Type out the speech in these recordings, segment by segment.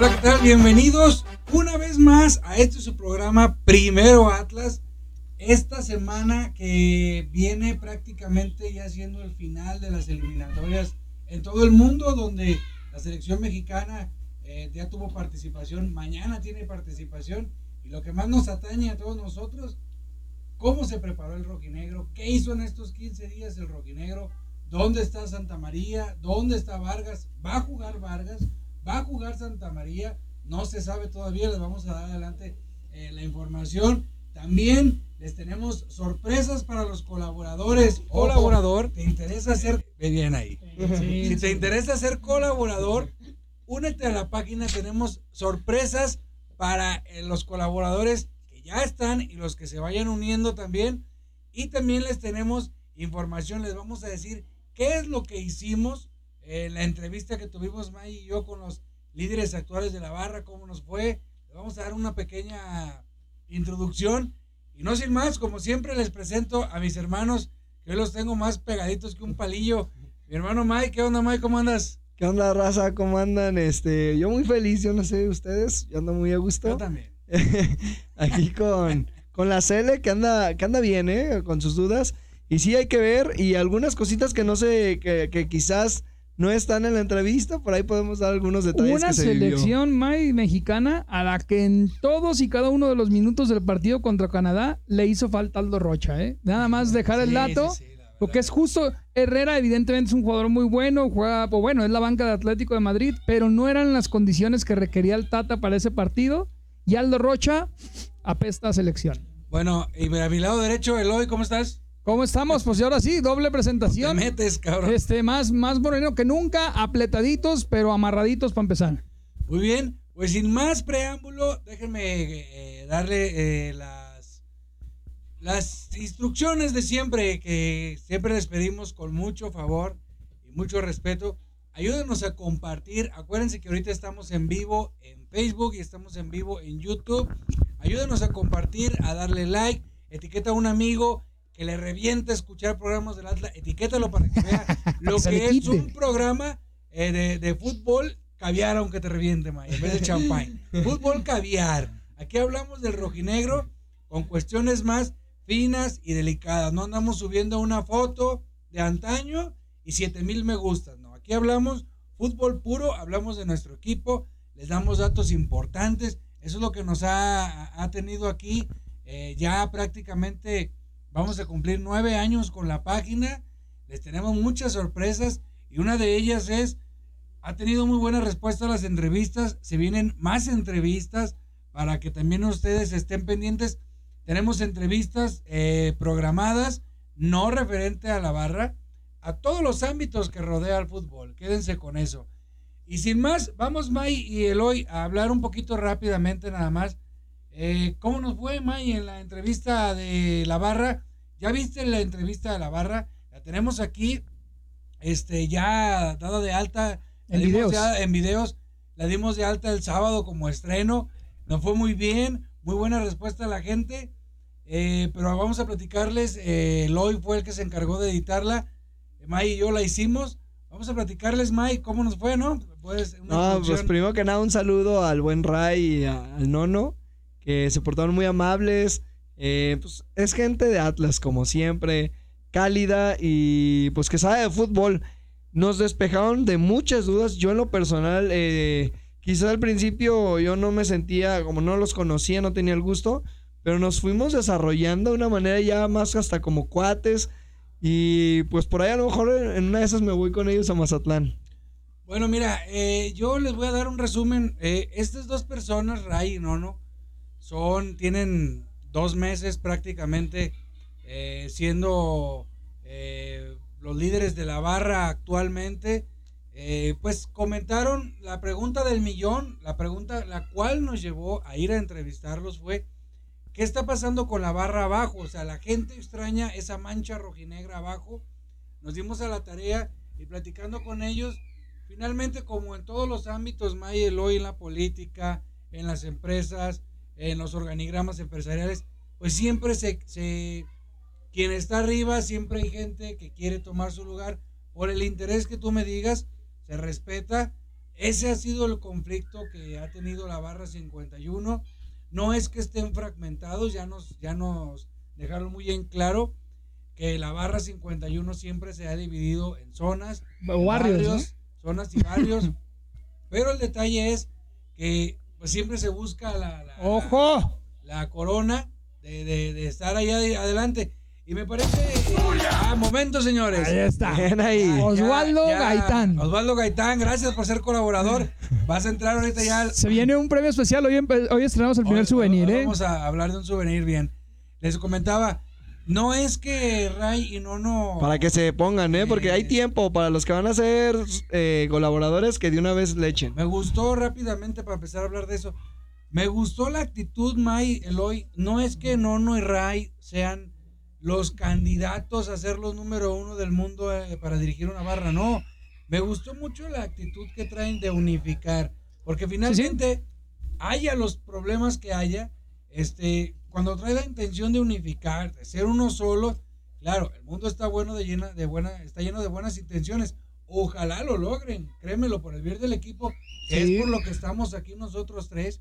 Hola, ¿qué tal? Bienvenidos una vez más a este su programa Primero Atlas. Esta semana que viene prácticamente ya siendo el final de las eliminatorias en todo el mundo, donde la selección mexicana eh, ya tuvo participación, mañana tiene participación, y lo que más nos atañe a todos nosotros, cómo se preparó el rojinegro, qué hizo en estos 15 días el rojinegro, dónde está Santa María, dónde está Vargas, va a jugar Vargas, va a jugar Santa María, no se sabe todavía, les vamos a dar adelante eh, la información. También les tenemos sorpresas para los colaboradores. Colaborador, ¿te interesa ser... Ve bien ahí. si te interesa ser colaborador, únete a la página. Tenemos sorpresas para eh, los colaboradores que ya están y los que se vayan uniendo también. Y también les tenemos información. Les vamos a decir qué es lo que hicimos en la entrevista que tuvimos May y yo con los líderes actuales de la barra, cómo nos fue. Les vamos a dar una pequeña introducción. Y no sin más, como siempre les presento a mis hermanos, que hoy los tengo más pegaditos que un palillo. Mi hermano Mike, ¿qué onda Mike? ¿Cómo andas? ¿Qué onda, raza? ¿Cómo andan? Este, yo muy feliz, yo no sé ustedes, yo ando muy a gusto. Yo también. Aquí con, con la Cele, que anda, que anda bien, ¿eh? Con sus dudas. Y sí hay que ver, y algunas cositas que no sé, que, que quizás no están en la entrevista, por ahí podemos dar algunos detalles. Una que se selección May mexicana a la que en todos y cada uno de los minutos del partido contra Canadá le hizo falta Aldo Rocha, ¿eh? Nada más dejar el Sí, dato. sí, sí, la verdad. Porque es justo, Herrera evidentemente es un jugador muy bueno, juega, pues bueno, es la banca de Atlético de Madrid, pero no eran las condiciones que requería el Tata para ese partido. Y Aldo Rocha apesta a selección. Bueno, y a mi lado derecho, Eloy, ¿cómo estás? ¿Cómo estamos? Pues ahora sí, doble Te presentación. metes, cabrón. Este, más, más moreno que nunca, apletaditos, pero amarraditos para empezar. Muy bien, pues sin más preámbulo, déjenme eh, darle eh, las, las instrucciones de siempre, que siempre les pedimos con mucho favor y mucho respeto. Ayúdenos a compartir. Acuérdense que ahorita estamos en vivo en Facebook y estamos en vivo en YouTube. Ayúdenos a compartir, a darle like, etiqueta a un amigo que le reviente escuchar programas del Atlas, etiquétalo para que vea lo que es un programa eh, de, de fútbol caviar aunque te reviente, Maya, en vez de champán. fútbol caviar. Aquí hablamos del rojinegro con cuestiones más finas y delicadas. No andamos subiendo una foto de antaño y 7 mil me gustas. No, aquí hablamos fútbol puro, hablamos de nuestro equipo, les damos datos importantes. Eso es lo que nos ha, ha tenido aquí. eh, ya prácticamente vamos a cumplir nueve años con la página. Les tenemos muchas sorpresas y una de ellas es, ha tenido muy buena respuesta a las entrevistas. Se vienen más entrevistas para que también ustedes estén pendientes. Tenemos entrevistas eh, programadas, no referente a la barra, a todos los ámbitos que rodea al fútbol. Quédense con eso. Y sin más, vamos May y Eloy a hablar un poquito rápidamente nada más. Eh, ¿Cómo nos fue May en la entrevista de la barra? ¿Ya viste la entrevista de la barra? La tenemos aquí, este, ya dada de alta. La En dimos videos. ya en videos. La dimos de alta el sábado como estreno. Nos fue muy bien, muy buena respuesta de la gente. Eh, pero vamos a platicarles. Eh, Eloy fue el que se encargó de editarla. May y yo la hicimos. Vamos a platicarles, May, cómo nos fue, ¿no? Pues, una No, pues primero que nada un saludo al buen Ray y a- al Nono, que se portaron muy amables. Eh, pues es gente de Atlas, como siempre, cálida y pues que sabe de fútbol. Nos despejaron de muchas dudas. Yo en lo personal, eh, quizás al principio yo no me sentía, como no los conocía, no tenía el gusto, pero nos fuimos desarrollando de una manera ya más hasta como cuates. Y pues por ahí a lo mejor en una de esas me voy con ellos a Mazatlán. Bueno, mira, eh, yo les voy a dar un resumen. Eh, estas dos personas, Ray y Nono, son, tienen dos meses prácticamente eh, siendo eh, los líderes de la barra actualmente. Eh, pues comentaron la pregunta del millón, la pregunta la cual nos llevó a ir a entrevistarlos fue, ¿qué está pasando con la barra abajo? O sea, la gente extraña esa mancha rojinegra abajo. Nos dimos a la tarea y platicando con ellos, finalmente como en todos los ámbitos, May Eloy, en la política, en las empresas, en los organigramas empresariales, pues siempre se, se, quien está arriba, siempre hay gente que quiere tomar su lugar por el interés que tú me digas, se respeta. Ese ha sido el conflicto que ha tenido la barra 51. No es que estén fragmentados, ya nos, ya nos dejaron muy en claro que la barra 51 siempre se ha dividido en zonas, O barrios, zonas y barrios. Pero el detalle es que pues siempre se busca la, la- ¡Ojo! la corona de, de- de estar allá de- adelante. Y me parece... eh, ah, momento, señores. Ahí está. Bien ahí. Ya, Osvaldo ya. Gaitán. Osvaldo Gaitán, gracias por ser colaborador. Vas a entrar ahorita ya. al- Se viene un premio especial. Hoy, hoy estrenamos el primer Hoy- souvenir, hoy ¿eh? Vamos a hablar de un souvenir bien. Les comentaba, no es que Ray y Nono. Para que se pongan, ¿eh? Porque hay tiempo para los que van a ser eh, colaboradores que de una vez le echen. Me gustó rápidamente para empezar a hablar de eso. Me gustó la actitud, May, Eloy. No es que Nono y Ray sean los candidatos a ser los número uno del mundo eh, para dirigir una barra. No. Me gustó mucho la actitud que traen de unificar. Porque finalmente, haya los problemas que haya, este, cuando trae la intención de unificar, de ser uno solo, claro, el mundo está bueno de llena, de buena, está lleno de buenas intenciones. Ojalá lo logren, créemelo, por el bien del equipo, que Sí. es por lo que estamos aquí nosotros tres,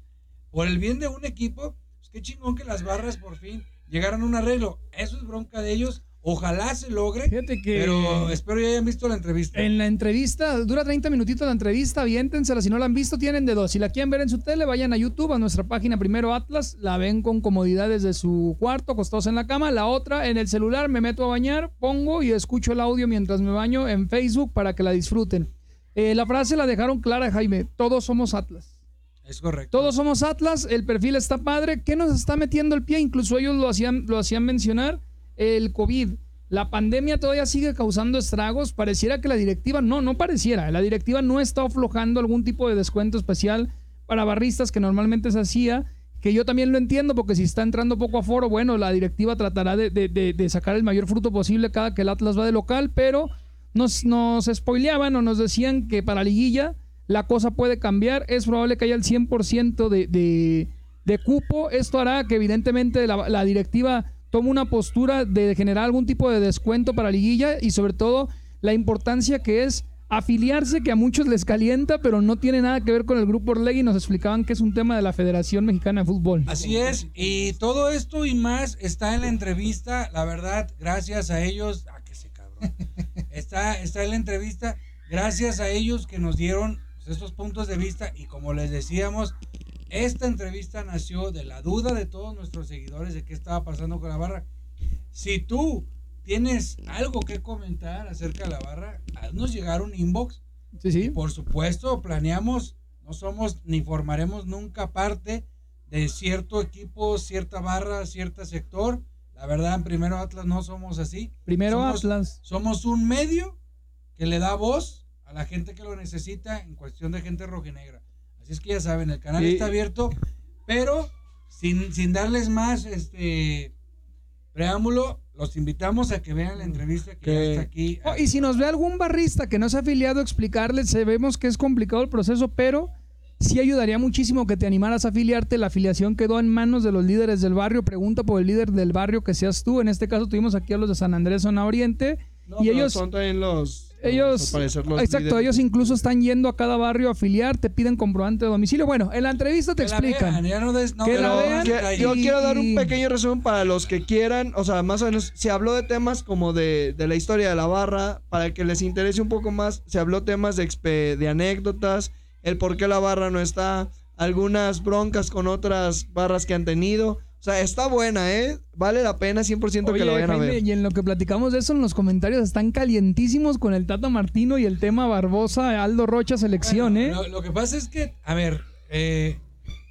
por el bien de un equipo, pues qué chingón que las barras por fin llegaran a un arreglo. Eso es bronca de ellos. Ojalá se logre, Fíjate que. pero espero ya hayan visto la entrevista. En la entrevista, dura 30 minutitos la entrevista, aviéntensela. Si no la han visto, tienen de dos. Si la quieren ver en su tele, vayan a YouTube, a nuestra página Primero Atlas. La ven con comodidad desde su cuarto, acostados en la cama. La otra, en el celular, me meto a bañar, pongo y escucho el audio mientras me baño en Facebook para que la disfruten. Eh, la frase la dejaron clara, Jaime. Todos somos Atlas. Es correcto. Todos somos Atlas, el perfil está padre. ¿Qué nos está metiendo el pie? Incluso ellos lo hacían, lo hacían mencionar, el COVID. La pandemia todavía sigue causando estragos. Pareciera que la directiva, no, no pareciera. La directiva no está aflojando algún tipo de descuento especial para barristas que normalmente se hacía. Que yo también lo entiendo, porque si está entrando poco aforo, bueno, la directiva tratará de, de- sacar el mayor fruto posible cada que el Atlas va de local, pero nos, nos spoileaban o nos decían que para liguilla la cosa puede cambiar. Es probable que haya el 100% de, de, de cupo. Esto hará que evidentemente la directiva tome una postura de generar algún tipo de descuento para liguilla y sobre todo la importancia que es afiliarse, que a muchos les calienta, pero no tiene nada que ver con el grupo Orlegui. Nos explicaban que es un tema de la Federación Mexicana de Fútbol. Así es, y todo esto y más está en la entrevista, la verdad, gracias a ellos, ah, que se cabrón, está, está en la entrevista, gracias a ellos que nos dieron pues, estos puntos de vista y como les decíamos, esta entrevista nació de la duda de todos nuestros seguidores de qué estaba pasando con la barra. Si tú tienes algo que comentar acerca de la barra, haznos llegar un inbox Sí, sí. por supuesto, planeamos, no somos ni formaremos nunca parte de cierto equipo, cierta barra, cierto sector. La verdad, en Primero Atlas no somos así. Primero Somos- Atlas. Somos un medio que le da voz a la gente que lo necesita en cuestión de gente rojinegra. Así es que ya saben, el canal Sí. está abierto, pero sin, sin darles más este preámbulo, los invitamos a que vean la entrevista que, ya está aquí. Oh, y si nos ve algún barrista que no se ha afiliado, explicarle, sabemos que es complicado el proceso, pero sí ayudaría muchísimo que te animaras a afiliarte. La afiliación quedó en manos de los líderes del barrio. Pregunta por el líder del barrio que seas tú. En este caso tuvimos aquí a los de San Andrés, zona oriente. No, y pero ellos, son también los. Ellos, al parecer, los exacto, líderes. ellos incluso están yendo a cada barrio a afiliar, te piden comprobante de domicilio. Bueno, en la entrevista te Que la explican. vean, ya no des- no, Que la vean. Que- yo quiero dar un pequeño resumen para los que quieran, o sea, más o menos, se habló de temas como de, de la historia de la barra, para que les interese un poco más, se habló temas de, expe- de anécdotas, el por qué la barra no está, algunas broncas con otras barras que han tenido, o sea, está buena, ¿eh? Vale la pena 100% que Oye, lo vayan a Jaime, ver. y en lo que platicamos de eso, en los comentarios están calientísimos con el Tata Martino y el tema Barbosa, Aldo Rocha selección, Bueno, ¿eh? Lo, lo que pasa es que, a ver, eh,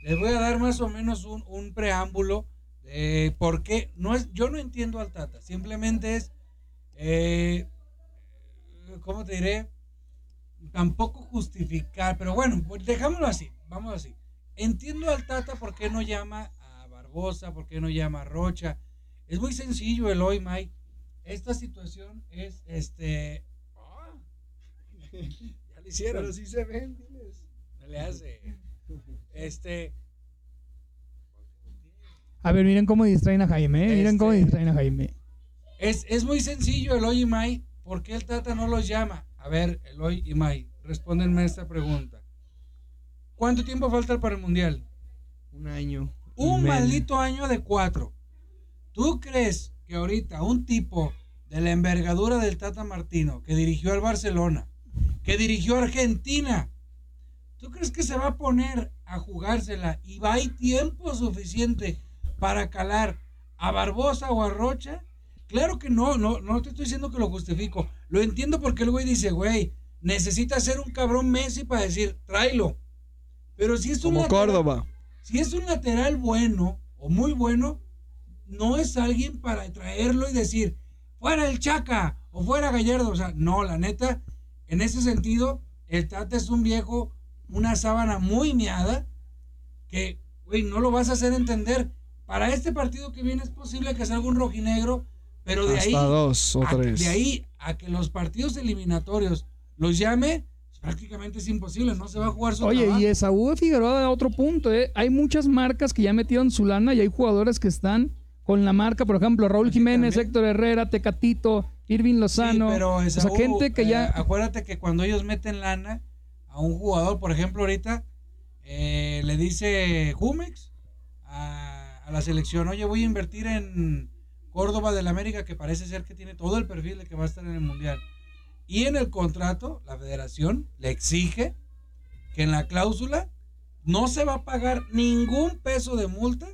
les voy a dar más o menos un, un preámbulo de por qué. No es, yo no entiendo al Tata, simplemente es, eh, ¿cómo te diré? Tampoco justificar, pero bueno, pues dejámoslo así, vamos así. Entiendo al Tata por qué no llama a Barbosa, por qué no llama a Rocha. Es muy sencillo, Eloy, Mike. Esta situación es, este... ah, ya lo hicieron. Pero sí se ven, diles. No le hace. Este. A ver, miren cómo distraen a Jaime, ¿eh? Miren Este- cómo distraen a Jaime. Es, es muy sencillo, Eloy y Mai. ¿Por qué el Tata no los llama? A ver, Eloy y Mai, respóndenme esta pregunta. ¿Cuánto tiempo falta para el Mundial? Un año. Un maldito año de cuatro. ¿Tú crees que ahorita un tipo de la envergadura del Tata Martino, que dirigió al Barcelona, que dirigió a Argentina, ¿tú crees que se va a poner a jugársela y va a hay tiempo suficiente para calar a Barbosa o a Rocha? Claro que no, no, no te estoy diciendo que lo justifico. Lo entiendo porque el güey dice, güey, necesita ser un cabrón Messi para decir, tráelo. Pero si es un Como lateral- Córdoba. Si es un lateral bueno o muy bueno, no es alguien para traerlo y decir, fuera el Chaca o fuera Gallardo. O sea, no, la neta, en ese sentido, el Tata es un viejo, una sábana muy miada, que, güey, no lo vas a hacer entender. Para este partido que viene es posible que salga un rojinegro, pero de ahí, Hasta dos o a, tres. de ahí a que los partidos eliminatorios los llame, prácticamente es imposible, no se va a jugar su Oye, trabajo. y Esaú Figueroa da otro punto, ¿eh? Hay muchas marcas que ya metieron su lana y hay jugadores que están con la marca, por ejemplo, Raúl Aquí Jiménez, también. Héctor Herrera, Tecatito, Irving Lozano. Sí, pero o sea, Esaú, gente que eh, ya. acuérdate que cuando ellos meten lana a un jugador, por ejemplo, ahorita eh, le dice Jumex a, a la selección, oye, voy a invertir en Córdoba del América, que parece ser que tiene todo el perfil de que va a estar en el Mundial. Y en el contrato, la federación le exige que en la cláusula no se va a pagar ningún peso de multa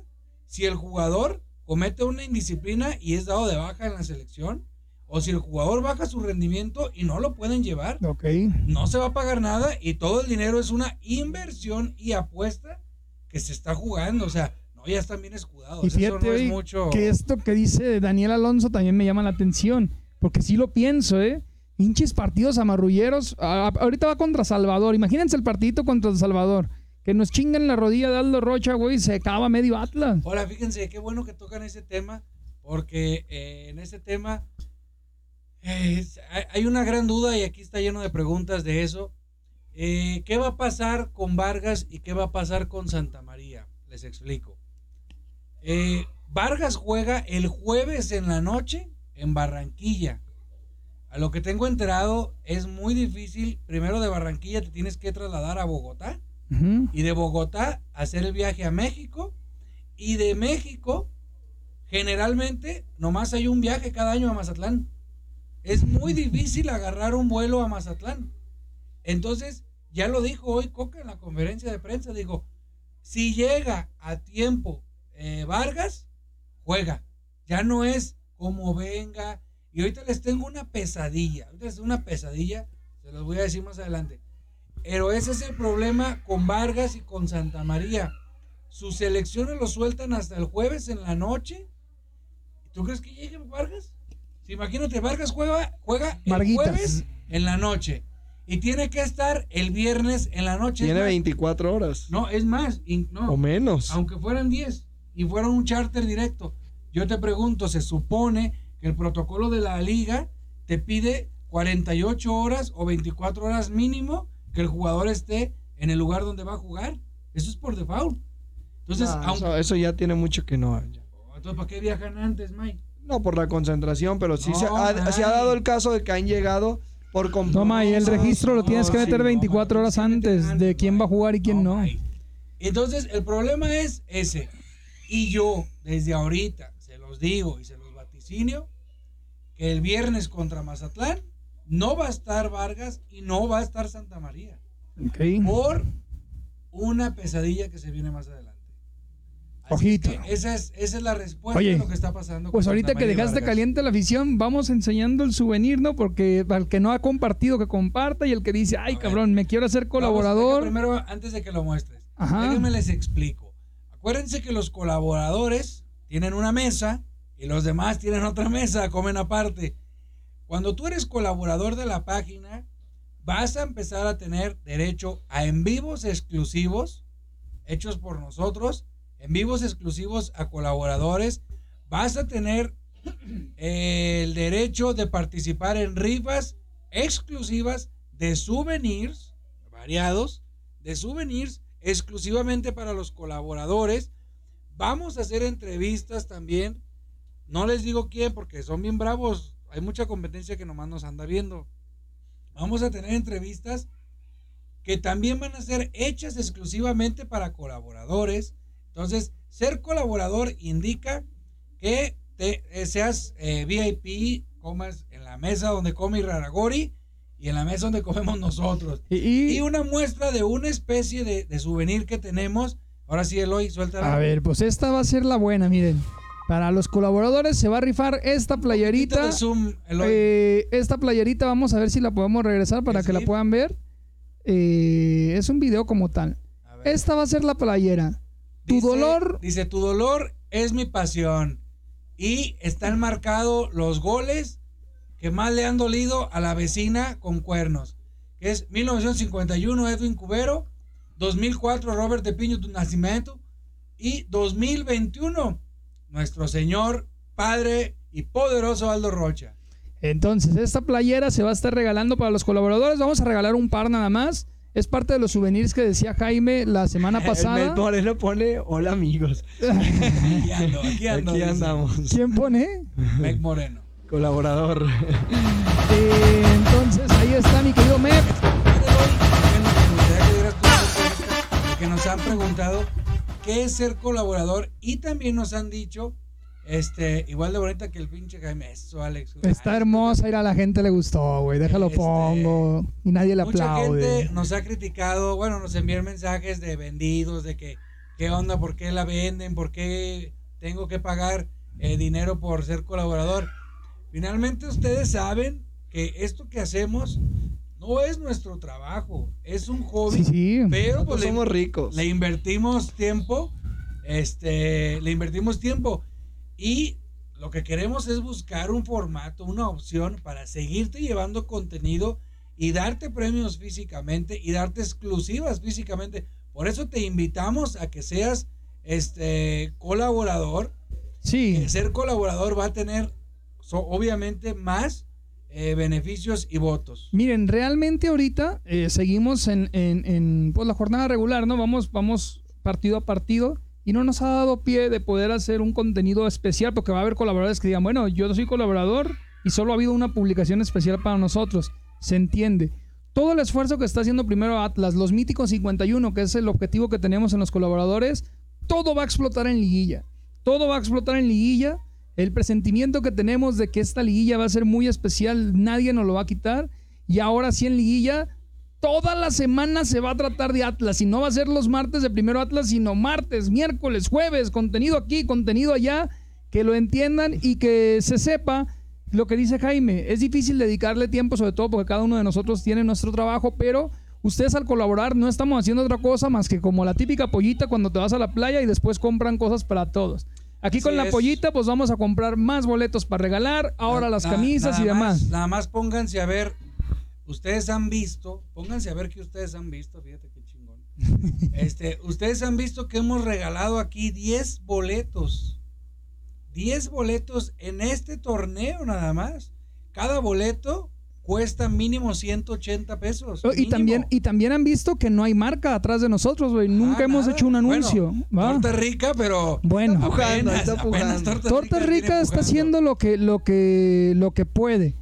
si el jugador comete una indisciplina y es dado de baja en la selección, o si el jugador baja su rendimiento y no lo pueden llevar, Ok. no se va a pagar nada y todo el dinero es una inversión y apuesta que se está jugando. O sea, no, ya están bien escudados. Y Eso fíjate no es mucho. que esto que dice Daniel Alonso también me llama la atención, porque sí lo pienso, ¿eh? Hinches partidos amarrulleros. A- ahorita va contra Salvador. Imagínense el partidito contra Salvador. Que nos chingan la rodilla de Aldo Rocha, güey, se acaba medio Atlas. Ahora, fíjense, qué bueno que tocan ese tema, porque eh, en ese tema hay una gran duda y aquí está lleno de preguntas de eso. Eh, ¿Qué va a pasar con Vargas y qué va a pasar con Santa María? Les explico. Eh, Vargas juega el jueves en la noche en Barranquilla. A lo que tengo enterado es muy difícil. Primero de Barranquilla te tienes que trasladar a Bogotá y de Bogotá hacer el viaje a México y de México generalmente nomás hay un viaje cada año a Mazatlán. Es muy difícil agarrar un vuelo a Mazatlán. Entonces, ya lo dijo hoy Coca en la conferencia de prensa, dijo, si llega a tiempo eh, Vargas, juega. Ya no es como venga. Y ahorita les tengo una pesadilla. Ahorita les tengo una pesadilla. Se los voy a decir más adelante. Pero ese es el problema con Vargas y con Santa María. Sus selecciones lo sueltan hasta el jueves en la noche. ¿Tú crees que llegue Vargas? Si imagínate, Vargas juega, juega el jueves en la noche. Y tiene que estar el viernes en la noche. Tiene más, 24 horas. No, es más. y- no, O menos. aunque fueran 10 y fuera un charter directo. Yo te pregunto, se supone el protocolo de la liga te pide 48 horas o 24 horas mínimo que el jugador esté en el lugar donde va a jugar. Eso es por default. Entonces, No, aunque- eso, eso ya tiene mucho que no. entonces ¿para qué viajan antes, Mike? No por la concentración, pero sí se, No, ha, se ha Mike. dado el caso de que han llegado por compromisos. Toma, y el registro lo tienes que No, meter sí, no, 24 Mike, horas antes de quién va a Mike. jugar y quién no. Mike. Entonces, el problema es ese. Y yo, desde ahorita, se los digo y se los vaticinio, que el viernes contra Mazatlán no va a estar Vargas y no va a estar Santa María. Ok. Por una pesadilla que se viene más adelante. Así Ojito. Esa es, esa es la respuesta Oye, de lo que está pasando. Pues ahorita Santa que María dejaste Vargas. caliente la afición, vamos enseñando el souvenir, ¿no? Porque al que no ha compartido, que comparta, y el que dice, ay, A cabrón, me quiero hacer Vamos, colaborador. deja primero, antes de que lo muestres, déjenme les explico. Acuérdense que los colaboradores tienen una mesa y los demás tienen otra mesa, comen aparte. Cuando tú eres colaborador de la página, vas a empezar a tener derecho a en vivos exclusivos hechos por nosotros, en vivos exclusivos a colaboradores. Vas a tener el derecho de participar en rifas exclusivas de souvenirs variados, de souvenirs exclusivamente para los colaboradores. Vamos a hacer entrevistas también. No les digo quién porque son bien bravos. Hay mucha competencia que nomás nos anda viendo. Vamos a tener entrevistas que también van a ser hechas exclusivamente para colaboradores. Entonces, ser colaborador indica que te, eh, seas eh, VIP, comas en la mesa donde come Raragori y en la mesa donde comemos nosotros. Y, Y una muestra de una especie de, de souvenir que tenemos. Ahora sí, Eloy, suelta a ver, pues esta va a ser la buena, miren. Para los colaboradores se va a rifar esta playerita. Zoom. Eh, esta playerita vamos a ver si la podemos regresar para que la puedan ver. Eh, es un video como tal. Esta va a ser la playera. Tu Dice- dolor Dice, tu dolor es mi pasión. Y están marcados los goles que más le han dolido a la vecina con cuernos. Que es 1951 Edwin Cubero, 2004 Robert de Piño tu Nacimiento y 2021 nuestro Señor, Padre y poderoso Aldo Rocha. Entonces, esta playera se va a estar regalando para los colaboradores. Vamos a regalar un par nada más. Es parte de los souvenirs que decía Jaime la semana El pasada. Mel Moreno pone, hola amigos. Aquí ando, aquí ando. Aquí andamos. ¿Quién pone? Meg Moreno. Colaborador. Eh, entonces, ahí está mi querido Mep. que nos han preguntado qué es ser colaborador y también nos han dicho este igual de bonita que el pinche Jaime eso Alex Está Ay, hermosa, ir a la gente le gustó, güey. Déjalo Este, pongo. Y nadie le mucha aplaude. gente nos ha criticado bueno nos envían mensajes de vendidos de que qué onda por qué la venden por qué tengo que pagar eh, dinero por ser colaborador finalmente ustedes saben que esto que hacemos no es nuestro trabajo es un hobby Sí, sí. pero pues le- somos ricos. le invertimos tiempo, este, le invertimos tiempo y lo que queremos es buscar un formato, una opción para seguirte llevando contenido y darte premios físicamente y darte exclusivas físicamente. Por eso te invitamos a que seas este colaborador. Sí. Que ser colaborador va a tener so- obviamente más eh, beneficios y votos. Miren, realmente ahorita eh, seguimos en, en- en, pues, la jornada regular, ¿no? Vamos, vamos partido a partido y no nos ha dado pie de poder hacer un contenido especial porque va a haber colaboradores que digan, bueno, yo soy colaborador y solo ha habido una publicación especial para nosotros. Se entiende. Todo el esfuerzo que está haciendo primero Atlas, los míticos 51, que es el objetivo que tenemos en los colaboradores, todo va a explotar en liguilla. Todo va a explotar en liguilla. El presentimiento que tenemos de que esta liguilla va a ser muy especial, nadie nos lo va a quitar. Y ahora sí en liguilla, toda la semana se va a tratar de Atlas. Y no va a ser los martes de primero Atlas, sino martes, miércoles, jueves, contenido aquí, contenido allá. Que lo entiendan y que se sepa lo que dice Jaime. Es difícil dedicarle tiempo, sobre todo porque cada uno de nosotros tiene nuestro trabajo, pero ustedes al colaborar no estamos haciendo otra cosa más que como la típica pollita cuando te vas a la playa y después compran cosas para todos. Aquí con la es. pollita, pues vamos a comprar más boletos para regalar, ahora las Na- camisas y demás. más- nada más pónganse a ver, ustedes han visto, pónganse a ver que ustedes han visto, fíjate qué chingón. Este, ustedes han visto que hemos regalado aquí 10 boletos. 10 boletos en este torneo nada más. Cada boleto cuesta mínimo 180 pesos. Y mínimo. también, y también han visto que no hay marca atrás de nosotros, güey. Nunca Ah, hemos nada. hecho un anuncio. Bueno, ¿va? torta rica, pero Bueno. Está pujando, apenas, está apenas. Torta, Rica está pujando. haciendo lo que, lo que, lo que puede.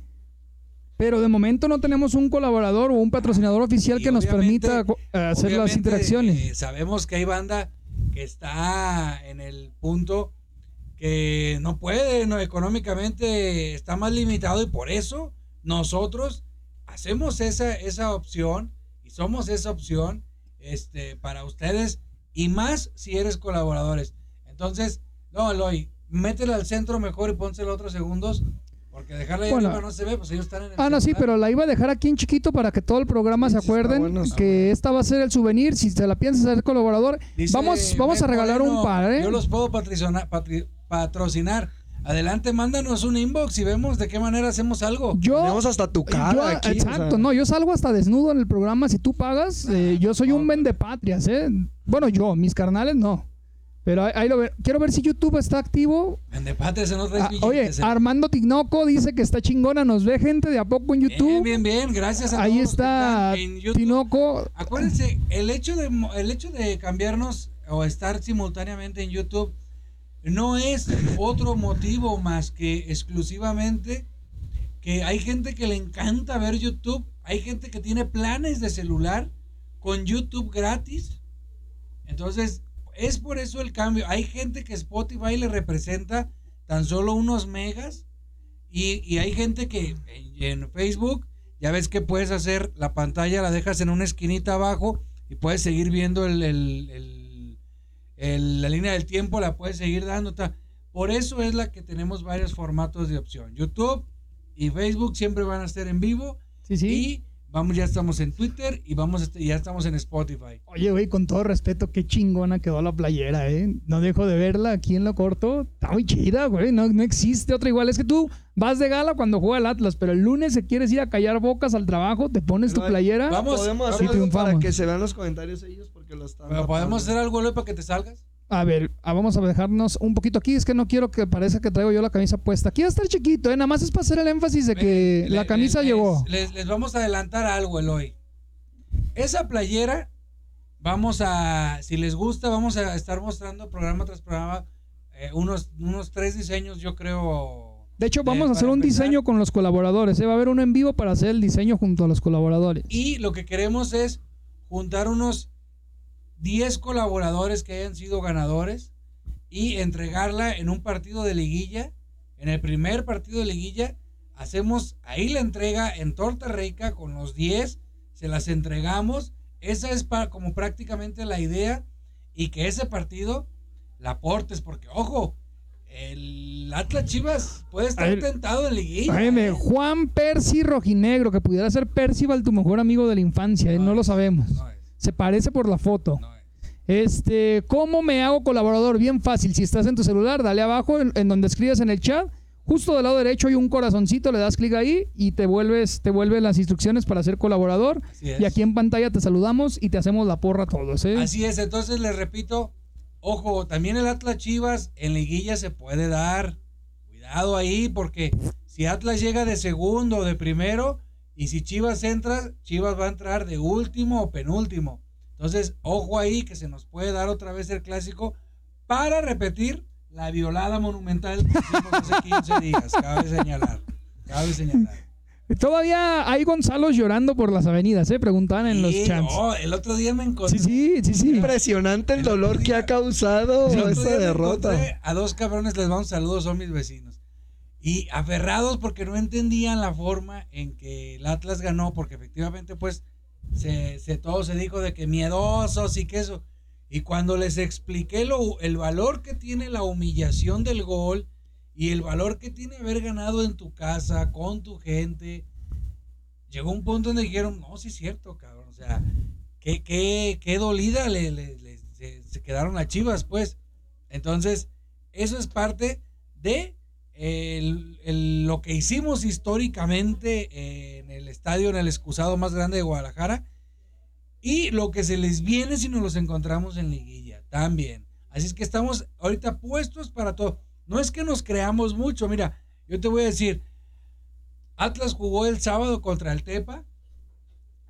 Pero de momento no tenemos un colaborador o un patrocinador oficial Y que nos permita hacer las interacciones. eh, sabemos que hay banda que está en el punto que no puede, no, económicamente está más limitado y por eso nosotros hacemos esa, esa opción y somos esa opción este, para ustedes y más si eres colaboradores. Entonces, no, Eloy, métela al centro mejor y pónsela otros segundos porque dejarla ahí Bueno. arriba no se ve, pues ellos están en el Ah, no, sí, pero la iba a dejar aquí en chiquito para que todo el programa Sí, se acuerden bueno, está que esta va a ser el souvenir. Si te la piensas ser colaborador, Dice vamos, vamos a regalar un par, ¿eh? Yo los puedo patrocinar, patri- patrocinar. Adelante, mándanos un inbox y vemos de qué manera hacemos algo. Yo, Tenemos hasta tu cara yo- aquí, o exacto, sea. no, yo salgo hasta desnudo en el programa. Si tú pagas, eh, yo soy un vendepatrias, ¿eh? Bueno, yo, mis carnales no. Pero ahí, ahí lo Quiero ver si YouTube está activo. Vende patria, se nos traes Ah, oye, eh. Armando Tinoco dice que está chingona. Nos ve gente de a poco en YouTube. Bien, bien, bien. Gracias a Ahí todos los que está están en. Tinoco. Acuérdense, el hecho de mo- el hecho de cambiarnos o estar simultáneamente en YouTube no es otro motivo más que exclusivamente que hay gente que le encanta ver YouTube, hay gente que tiene planes de celular con YouTube gratis. Entonces, es por eso el cambio. Hay gente que Spotify le representa tan solo unos megas y, y hay gente que en, Facebook ya ves que puedes hacer la pantalla, la dejas en una esquinita abajo y puedes seguir viendo el- el- el- la línea del tiempo, la puedes seguir dando. ta. Por eso es la que tenemos varios formatos de opción. YouTube y Facebook siempre van a estar en vivo Sí, sí. y vamos, ya estamos en Twitter y vamos, a est- ya estamos en Spotify. Oye, güey, con todo respeto, qué chingona quedó la playera, ¿eh? No dejo de verla aquí en lo corto. Está muy chida, güey. No, no existe otra igual. Es que tú vas de gala cuando juega el Atlas, pero el lunes si quieres ir a callar bocas al trabajo, te pones Pero tu playera. Vamos, podemos hacer algo para que se vean los comentarios ellos porque lo están. Pero podemos hacer algo Eloy, para que te salgas. A ver, ah, vamos a dejarnos un poquito aquí. Es que no quiero que parezca que traigo yo la camisa puesta. Aquí va a estar chiquito, ¿eh? Nada más es para hacer el énfasis de que la camisa les- llegó. Les, les vamos a adelantar algo, Eloy. Esa playera, vamos a, si les gusta, vamos a estar mostrando programa tras programa eh, unos, unos tres diseños, yo creo. De hecho, de- vamos a hacer un diseño con los colaboradores. ¿eh? Va a haber uno en vivo para hacer el diseño junto a los colaboradores. Y lo que queremos es juntar unos 10 colaboradores que hayan sido ganadores y entregarla en un partido de liguilla. En el primer partido de liguilla hacemos ahí la entrega en Torta Rica con los 10, se las entregamos. Esa es para, como prácticamente la idea y que ese partido la aportes porque ojo, el Atlas Chivas puede estar Ay, tentado en liguilla. Óyeme, ¿eh? Juan Percy Rojinegro, que pudiera ser Percival, tu mejor amigo de la infancia, ¿eh? no, lo es, sabemos. No Se parece por la foto. no. Este, ¿cómo me hago colaborador? Bien fácil. Si estás en tu celular, dale abajo en, en donde escribes en el chat. Justo del lado derecho hay un corazoncito, le das clic ahí y te vuelves, te vuelve las instrucciones para ser colaborador. Y aquí en pantalla te saludamos y te hacemos la porra a todos, ¿eh? Así es, entonces les repito, ojo, también el Atlas Chivas en liguilla se puede dar. Cuidado ahí, porque si Atlas llega de segundo o de primero, y si Chivas entra, Chivas va a entrar de último o penúltimo. Entonces, ojo ahí que se nos puede dar otra vez el clásico para repetir la violada monumental que hicimos hace 15 días. Cabe señalar. Cabe señalar. Todavía hay Gonzalos llorando por las avenidas, ¿eh? Preguntaban en los Y, chats. oh, el otro día me encontré. Sí, sí, sí, sí. Impresionante el dolor que ha causado esa derrota. A dos cabrones les mando saludos, son mis vecinos. Y aferrados porque no entendían la forma en que el Atlas ganó, porque efectivamente, pues, se, todo se dijo de que miedosos y que eso. Y cuando les expliqué lo, el valor que tiene la humillación del gol y el valor que tiene haber ganado en tu casa, con tu gente, llegó un punto donde dijeron, no, sí es cierto, cabrón. O sea, qué, qué, qué dolida le, le- le- se, se quedaron las chivas, pues. Entonces, eso es parte de el- el- lo que hicimos históricamente en el estadio, en el excusado más grande de Guadalajara. Y lo que se les viene si nos los encontramos en liguilla, también. Así es que estamos ahorita puestos para todo. No es que nos creamos mucho, mira, yo te voy a decir, Atlas jugó el sábado contra el Tepa.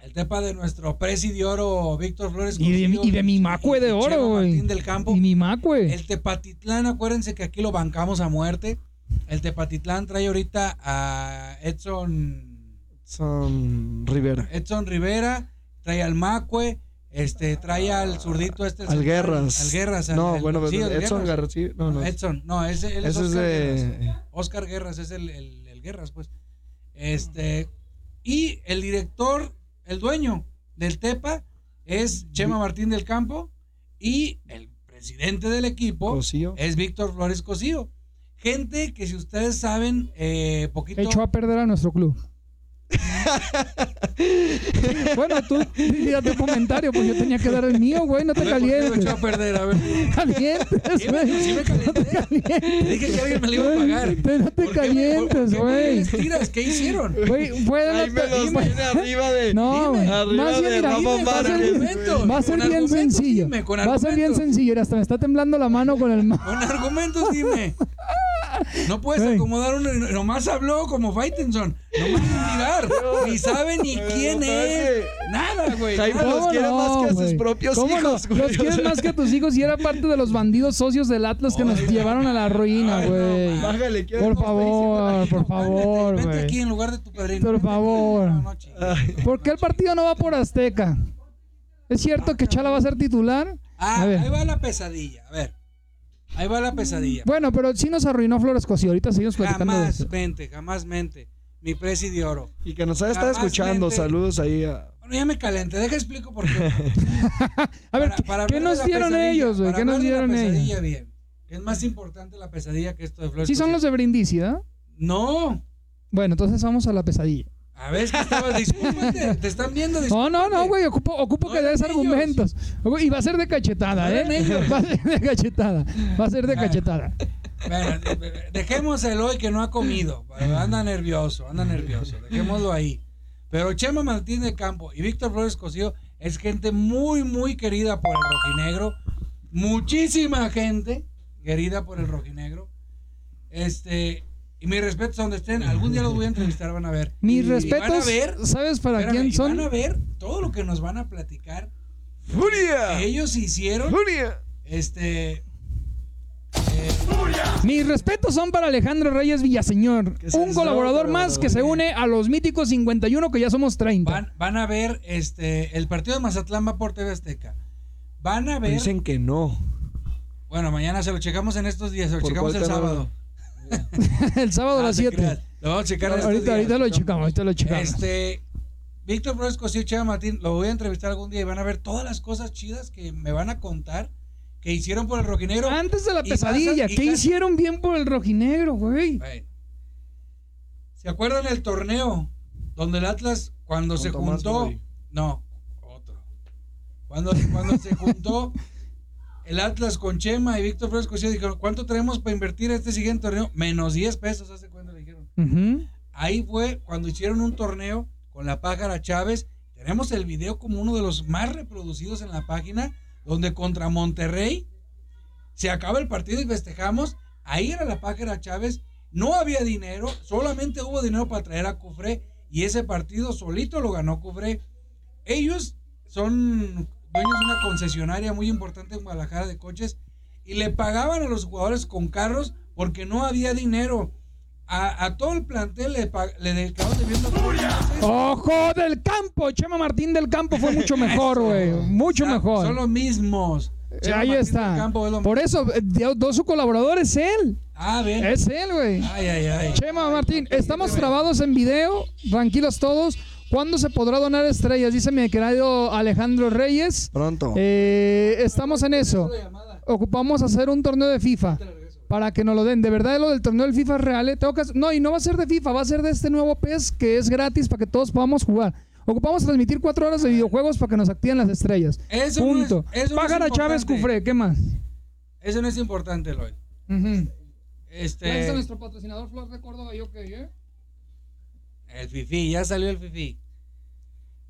El Tepa de nuestro presi oro Víctor Flores. Y de, y de mi macue de oro. Martín del Campo. Y mi macue. El Tepatitlán, acuérdense que aquí lo bancamos a muerte. El Tepatitlán trae ahorita a Edson, Son Rivera. Edson Rivera, trae al Macue, este, trae al zurdito este. Al Guerras. Al Guerras. al- No, el- bueno, sí, Edson Guerras. Sí. No, no. Edson, no, ese él es Ese es Oscar Guerras. Oscar Guerras es el, el- el Guerras, pues. Este, y el director, el dueño del Tepa es Chema Martín del Campo y el presidente del equipo Cosío. es Víctor Flores Cosío. Gente que si ustedes saben, eh, poquito... Echó a perder a nuestro club. bueno, tú di tu comentario, pues yo tenía que dar el mío, güey. No te A ver, ¿por qué calientes. echó a perder? A ver. calientes, Sí me, güey. sí me calenté. Dije que alguien me lo iba a pagar. Te- no te ¿Por qué me- calientes, qué me güey. les tiras? ¿Qué hicieron? Güey, fue de Ahí me los tiene arriba de. No, Dime. güey. Arriba Más bien, de mira, Rafa dime, va a ser Va a ser bien sencillo. dime, con Va a ser bien sencillo. Hasta me está temblando la mano con el ma- Con argumentos, dime. No puedes acomodar uno. Nomás habló como Faitenson. Nomás sin mirar. Ni sabe ni quién no, es. Nada, güey. Nada. los ¿Cómo quiere no, más que a sus güey? propios ¿Cómo hijos, no? güey. Los quieres más que a tus hijos y era parte de los bandidos socios del Atlas que nos Ay, llevaron a la ruina, Ay, no, güey. man. Bájale, quiero Por favor, por favor, Vente aquí güey. en lugar de tu padrino. Por Vente aquí. favor. No, no, ¿Por qué el partido no va por Azteca? ¿Es cierto que Chala va a ser titular? Ah, A ver. ahí va la pesadilla. A ver. Ahí va la pesadilla. Bueno, pero sí nos arruinó Flores Cosío. Ahorita seguimos platicando de Jamás eso. mente, jamás mente. Mi presi de oro. Y que nos haya estado escuchando. mente. Saludos ahí a. Bueno, ya me calenté. Deja explico por qué. A ver, Para- ¿qué- para ¿qué hablar de nos dieron ellos, güey? ¿Qué nos dieron la ellos? pesadilla bien. Que es más importante la pesadilla que esto de Flores Sí son los de Brindisi, ¿verdad? No. Bueno, entonces vamos a la pesadilla. A ver, que estabas... Discúlpate. Te están viendo. No, no, no, discúlpate. güey, ocupo, ocupo No que des argumentos. Y va a ser de cachetada, No ¿eh? ellos. Va a ser de cachetada. Va a ser de cachetada. Bueno, de- de- dejemos el hoy que no ha comido. Anda nervioso, anda nervioso. Dejémoslo ahí. Pero Chema Martín de Campo y Víctor Flores Cosío es gente muy, muy querida por el rojinegro. Muchísima gente querida por el rojinegro. Este, y mis respetos a donde estén. Algún día los voy a entrevistar, van a ver. Mis Y van a respetos, ver, ¿sabes para espérame, quién y son? Van a ver todo lo que nos van a platicar. ¡Furia! Que ellos hicieron. ¡Furia! Este. eh, Mis respetos son para Alejandro Reyes Villaseñor, un colaborador más que se une a los míticos 51 que ya somos 30. Van, van a ver este el partido de Mazatlán va por TV Azteca. Van a ver. Dicen que no. Bueno, mañana se lo checamos en estos días, se lo ¿Por checamos el canal? sábado. El sábado a No las te 7. creas, Lo vamos a checar en estos Ahorita, lo checamos, ahorita lo checamos. Este Víctor Flores Cosío Chava Martín, lo voy a entrevistar algún día y van a ver todas las cosas chidas que me van a contar que hicieron por el rojinegro. Antes de la pesadilla, ¿qué hicieron bien por el rojinegro, güey? ¿Se acuerdan el torneo donde el Atlas cuando Con se Tomás juntó? No, otro. Cuando, cuando se juntó el Atlas con Chema y Víctor Flores Cosío dijeron, ¿cuánto tenemos para invertir este siguiente torneo? Menos 10 pesos, ¿hace cuándo le dijeron? Ahí fue cuando hicieron un torneo con la pájara Chávez. Tenemos el video como uno de los más reproducidos en la página, donde contra Monterrey se acaba el partido y festejamos. Ahí era la pájara Chávez. No había dinero, solamente hubo dinero para traer a Cufré y ese partido solito lo ganó Cufré. Ellos son dueños de una concesionaria muy importante en Guadalajara de coches y le pagaban a los jugadores con carros porque no había dinero. A, a todo el plantel le, le dedicaron debiendo. Ojo del campo, Chema Martín del campo fue mucho mejor, güey. Mucho O sea, mejor. Son los mismos. Eh, Chema Ahí Martín está. del Campo es lo Por eso, eh, dos su colaborador es él. Ah, bien. Es él, güey. Ay, ay, ay. Chema Martín, estamos trabados en video, tranquilos todos. ¿Cuándo se podrá donar estrellas? Dice mi querido Alejandro Reyes. Pronto. Eh, estamos en eso. Ocupamos hacer un torneo de FIFA para que nos lo den. De verdad, lo del torneo del FIFA es real. ¿eh? Tengo que No, y no va a ser de FIFA, va a ser de este nuevo PES que es gratis para que todos podamos jugar. Ocupamos transmitir cuatro horas de videojuegos para que nos activen las estrellas. Eso no es- Punto. eso no es Pájara Chávez. Cufré, ¿qué más? Eso no es importante, Lloyd. Ujú. Este. Gracias a nuestro patrocinador Flor de Córdoba, yo qué, ¿eh? El fifi, ya salió el fifi.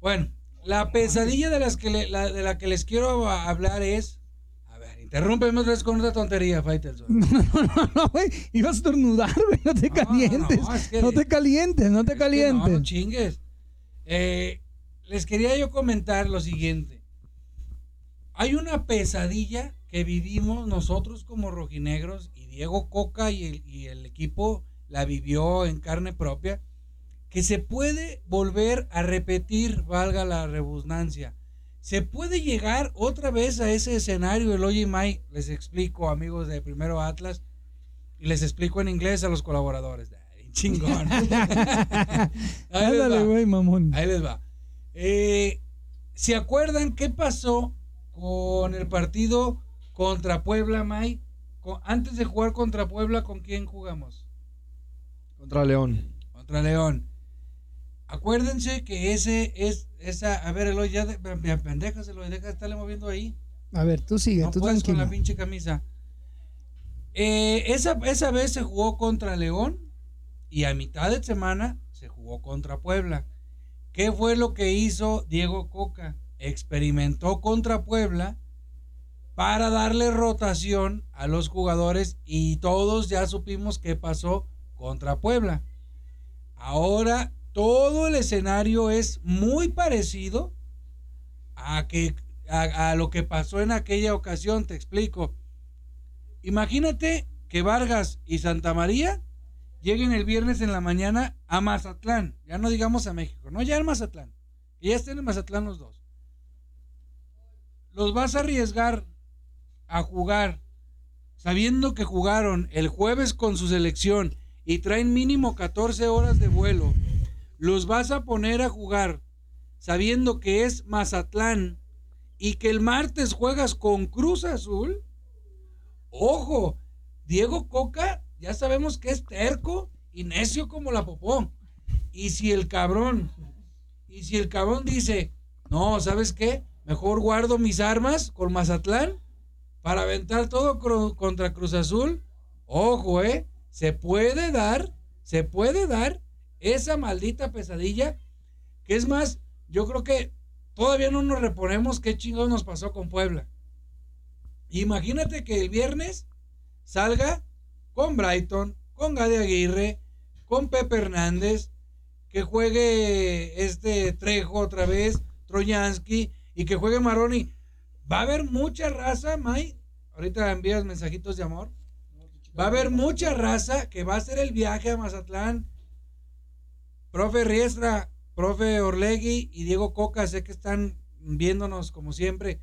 Bueno, la pesadilla de, las que le- la, de la que les quiero hablar es. A ver, interrúmpeme otra vez con otra tontería, Faitelson. No, güey, ibas a estornudar, güey, no te No, calientes. no, No, es que- te calientes, no te calientes. No, no chingues. Eh, les quería yo comentar lo siguiente. Hay una pesadilla que vivimos nosotros como rojinegros y Diego Coca y el, y el equipo la vivió en carne propia, que se puede volver a repetir, valga la rebusnancia. Se puede llegar otra vez a ese escenario, el Oye Mai, les explico amigos de Primero Atlas, y les explico en inglés a los colaboradores. Ay, chingón. Ahí les Ándale, va. güey, mamón. Ahí les va. Eh, ¿Se acuerdan qué pasó con el partido contra Puebla, May? Con- antes de jugar contra Puebla, ¿con quién jugamos? Contra León. Contra León. Acuérdense que ese es esa. A ver, Eloy, ya de, pendejas, Eloy, deja de estarle moviendo ahí. A ver, tú sigue, No tú puedes con tranquilo. la pinche camisa. Eh, esa, esa vez se jugó contra León y a mitad de semana se jugó contra Puebla. ¿Qué fue lo que hizo Diego Coca? Experimentó contra Puebla para darle rotación a los jugadores y todos ya supimos qué pasó contra Puebla. Ahora todo el escenario es muy parecido a, que, a, lo que pasó en aquella ocasión, te explico. Imagínate que Vargas y Santa María lleguen el viernes en la mañana a Mazatlán, ya no digamos a México, no, ya en Mazatlán, que ya estén en Mazatlán los dos. los vas a arriesgar a jugar sabiendo que jugaron el jueves con su selección y traen mínimo 14 horas de vuelo, los vas a poner a jugar sabiendo que es Mazatlán y que el martes juegas con Cruz Azul. Ojo, Diego Coca ya sabemos que es terco y necio como la popó. Y si el cabrón, y si el cabrón dice, no, ¿sabes qué? Mejor guardo mis armas con Mazatlán para aventar todo contra Cruz Azul. Ojo, ¿eh? Se puede dar, se puede dar esa maldita pesadilla. Que es más, yo creo que todavía no nos reponemos qué chingados nos pasó con Puebla. Imagínate que el viernes salga con Brighton, con Gade Aguirre, con Pepe Hernández, que juegue este Trejo otra vez, Troyansky, y que juegue Maroni. Va a haber mucha raza, May. Ahorita envías mensajitos de amor. Va a haber mucha raza que va a hacer el viaje a Mazatlán. Profe Riestra, profe Orlegui y Diego Coca, sé que están viéndonos como siempre.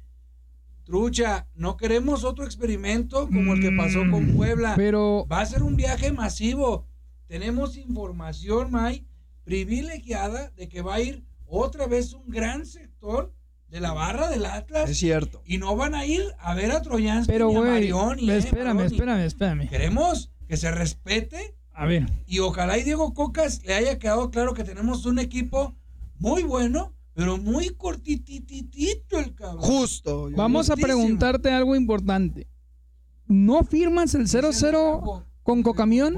Trucha, no queremos otro experimento como el que pasó con mm, Puebla. Pero va a ser un viaje masivo. Tenemos información, May, privilegiada de que va a ir otra vez un gran sector de la barra del Atlas. Es cierto. Y no van a ir a ver a Troyansky Pero, ni a güey, Marión, ni a espérame, Maroni. espérame, espérame. Queremos que se respete A ver, y ojalá y Diego Cocas le haya quedado claro que tenemos un equipo muy bueno, pero muy cortititito el cabrón. Justo. vamos a preguntarte algo importante. ¿No firmas el 0-0 con Cocamión?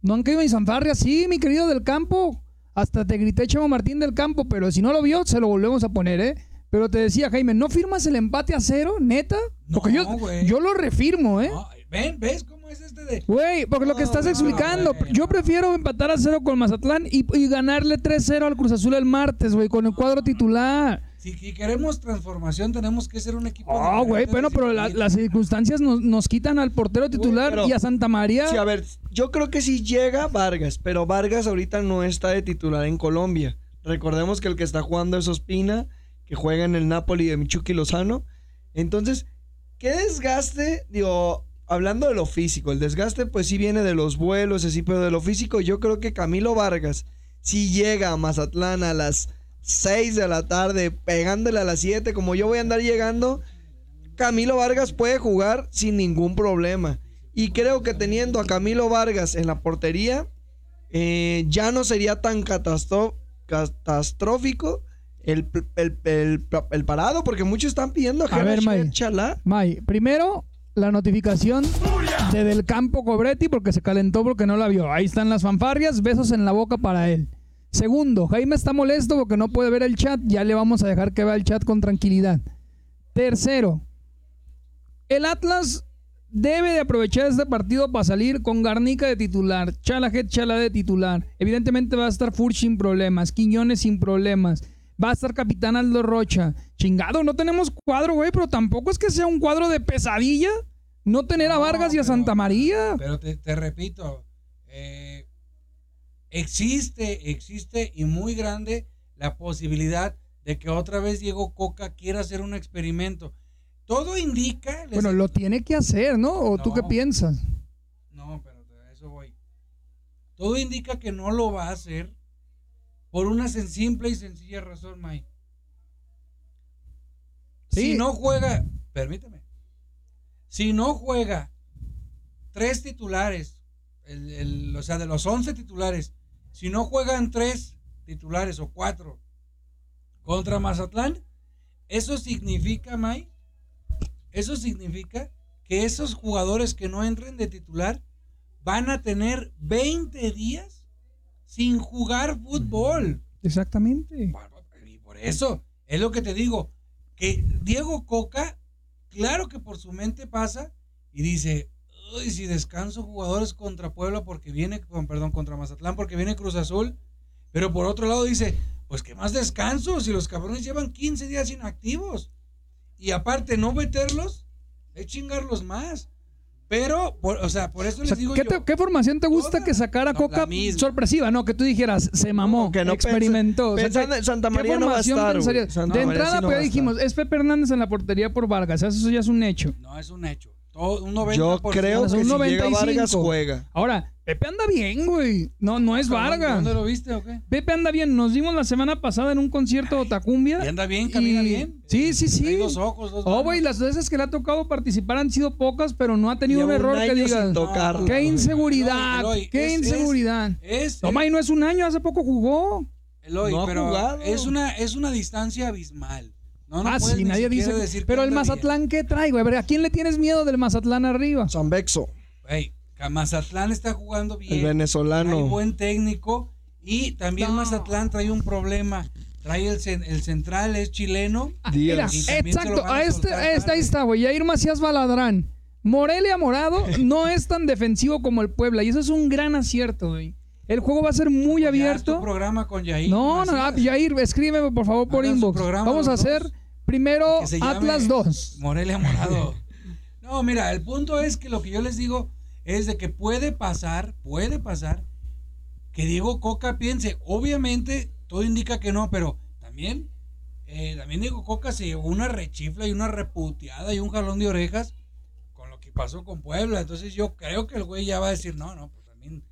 ¿No han caído en Sanfarria? Sí, mi querido del campo. Hasta te grité Chavo Martín del campo, pero si no lo vio, se lo volvemos a poner, ¿eh? Pero te decía, Jaime, ¿no firmas el empate a cero, neta? No, Porque yo, yo lo refirmo, ¿eh? No, ven, ¿ves es este de...? Güey, porque lo que estás explicando, güey, yo prefiero empatar a cero con Mazatlán y, y ganarle 3-0 al Cruz Azul el martes, güey, con el cuadro titular. Si, queremos transformación, tenemos que ser un equipo... Ah, güey, diferente, bueno, pero la- las circunstancias nos, nos quitan al portero titular pero- y a Santa María. Sí, a ver, yo creo que sí llega Vargas, pero Vargas ahorita no está de titular en Colombia. Recordemos que el que está jugando es Ospina, que juega en el Napoli de Michuki Lozano. Entonces, ¿qué desgaste? Digo, hablando de lo físico, el desgaste pues sí viene de los vuelos, así, pero de lo físico yo creo que Camilo Vargas, si llega a Mazatlán a las 6 de la tarde, pegándole a las 7, como yo voy a andar llegando, Camilo Vargas puede jugar sin ningún problema. Y creo que teniendo a Camilo Vargas en la portería, eh, ya no sería tan catastrófico el, el- el- el parado, porque muchos están pidiendo a, A ver, May. Chalá. May, primero la notificación de Del Campo Cobretti porque se calentó porque no la vio. Ahí están las fanfarrias, besos en la boca para él. Segundo, Jaime está molesto porque no puede ver el chat, ya le vamos a dejar que vea el chat con tranquilidad. Tercero, el Atlas debe de aprovechar este partido para salir con Garnica de titular, Chalajet Chala de titular. Evidentemente va a estar Furch sin problemas, Quiñones sin problemas. Va a estar Capitán Aldo Rocha. Chingado, no tenemos cuadro, güey, pero tampoco es que sea un cuadro de pesadilla no tener a No, Vargas y a pero- Santa María. Pero te, te repito, eh, existe, existe y muy grande la posibilidad de que otra vez Diego Coca quiera hacer un experimento. Todo indica... les- Bueno, lo tiene que hacer, ¿no? ¿O tú qué piensas? No, pero a eso voy. Todo indica que no lo va a hacer por una simple y sencilla razón, May. Sí. Si no juega, permíteme, si no juega tres titulares, el- el- o sea, de los 11 titulares, si no juegan tres titulares o cuatro contra Mazatlán, eso significa, May, eso significa que esos jugadores que no entren de titular van a tener 20 días sin jugar fútbol. Exactamente. Y por eso, es lo que te digo, que Diego Coca, claro que por su mente pasa y dice, uy, si descanso jugadores contra Puebla porque viene, perdón, contra Mazatlán porque viene Cruz Azul, pero por otro lado dice, pues que más descanso si los cabrones llevan 15 días inactivos. Y aparte no meterlos, es chingarlos más. Pero, por- o sea, por eso O les digo ¿qué, yo. te- qué formación te gusta Toda. que sacara No, Coca sorpresiva? No, que tú dijeras, se mamó, que no experimentó. O sea, ¿qué- en Santa qué María no va a formación estar? Santa De María entrada, sí no pues dijimos, es Pepe Hernández en la portería por Vargas. Eso ya es un hecho. No, es un hecho. Todo, un 90%. Yo creo que si llega 95. Vargas juega. Ahora, Pepe anda bien, güey. No, no es Vargas. ¿Dónde lo viste o qué? Pepe anda bien. Nos vimos la semana pasada en un concierto de Tacumbia. Y anda bien, camina Y- bien. Sí, sí, sí. Hay dos ojos, dos Oh, güey, las veces que le ha tocado participar han sido pocas, pero no ha tenido un error que digas. tocarlo. ¡Qué inseguridad! Eloy, ¡Qué es- es- inseguridad! Es, Toma, y no es un año, hace poco jugó. Eloy, No ha pero jugado. es una es una distancia abismal. No, no ah, puedes sí, nadie dice. decir pero el. Mazatlán, ¿qué trae, güey? A ver, ¿a quién le tienes miedo del Mazatlán arriba? San Bexo, Güey, que Mazatlán está jugando bien. el Hay venezolano. buen técnico y también No. Mazatlán trae un problema. Trae el, cen- el central, es chileno. Ah, mira, exacto, a a este, soltar a este- ahí está, güey. Jair Macías Baladrán. Morelia Morado no es tan defensivo como el Puebla y eso es un gran acierto, güey. El juego va a ser muy haz tu abierto. programa con Yair. No, no, ah. Jair, escríbeme por favor por Hagan inbox. programa Vamos a hacer dos. Primero Atlas 2. Morelia Morado. No, mira, el punto es que lo que yo les digo es de que puede pasar, puede pasar que Diego Coca piense, obviamente todo indica que no, pero también, eh, también Diego Coca se llevó una rechifla y una reputeada y un jalón de orejas con lo que pasó con Puebla. Entonces yo creo que el güey ya va a decir, no, no, pues también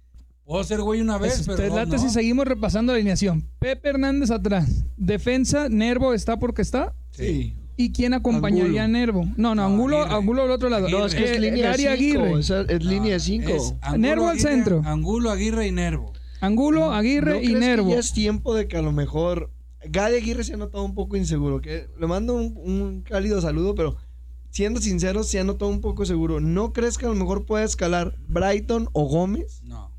puedo ser güey una vez, pero dos late no". si seguimos repasando la alineación. Pepe Hernández atrás. Defensa, Nervo está porque está. Sí. ¿Y quién acompañaría Angulo. a Nervo? No, no, No, Angulo, Aguirre. Angulo al otro lado. No, es que es Eh, línea Gary 5. Aguirre. Es, es línea No, 5. es Angulo, Nervo al centro. Angulo, Aguirre y Nervo. Angulo, Aguirre y Nervo. ya es tiempo de que a lo mejor Gary Aguirre se ha notado un poco inseguro. Que le mando un, un cálido saludo, pero siendo sinceros, se ha notado un poco seguro. ¿No crees que a lo mejor pueda escalar Brighton o Gómez? No.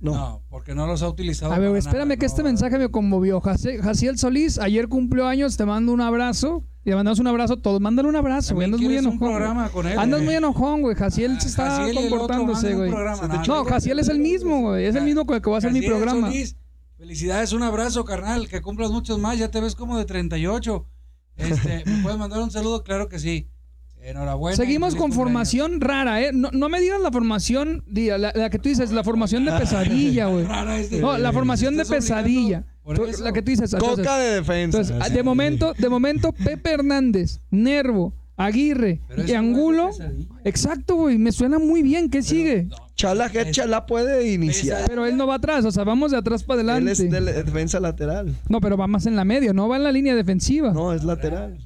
No. No, porque no los ha utilizado. A ver, espérame nada, que este mensaje me conmovió. Jaci- Jaciel Solís, ayer cumplió años, te mando un abrazo. Y le mandamos un abrazo a todos. Mándale un abrazo, güey. Andas muy enojón. programa con él, Andas güey. muy enojón, güey. Jaciel se Ah, está Jaciel comportándose, güey. no, Jaciel es el mismo, güey. Es el mismo con el que va a hacer mi programa. Solís, felicidades, un abrazo, carnal. Que cumplas muchos más. Ya te ves como de 38. Este, ¿Me puedes mandar un saludo? Claro que sí. Enhorabuena. Seguimos con formación rara, ¿eh? No, no me digas la formación, la, la que tú dices, la formación de pesadilla, güey. Rara es de- No, la formación de pesadilla. La que tú dices. entonces- Coca de defensa. Entonces, ah, de momento, de momento, Pepe Hernández, Nervo, Aguirre y Angulo. Exacto, güey. Me suena muy bien. ¿Qué sigue? No, Chala es- Chala puede iniciar. Pero él no va atrás, o sea, vamos de atrás para Él adelante. es de defensa lateral. No, pero va más en la media, no va en la línea defensiva. No, es lateral.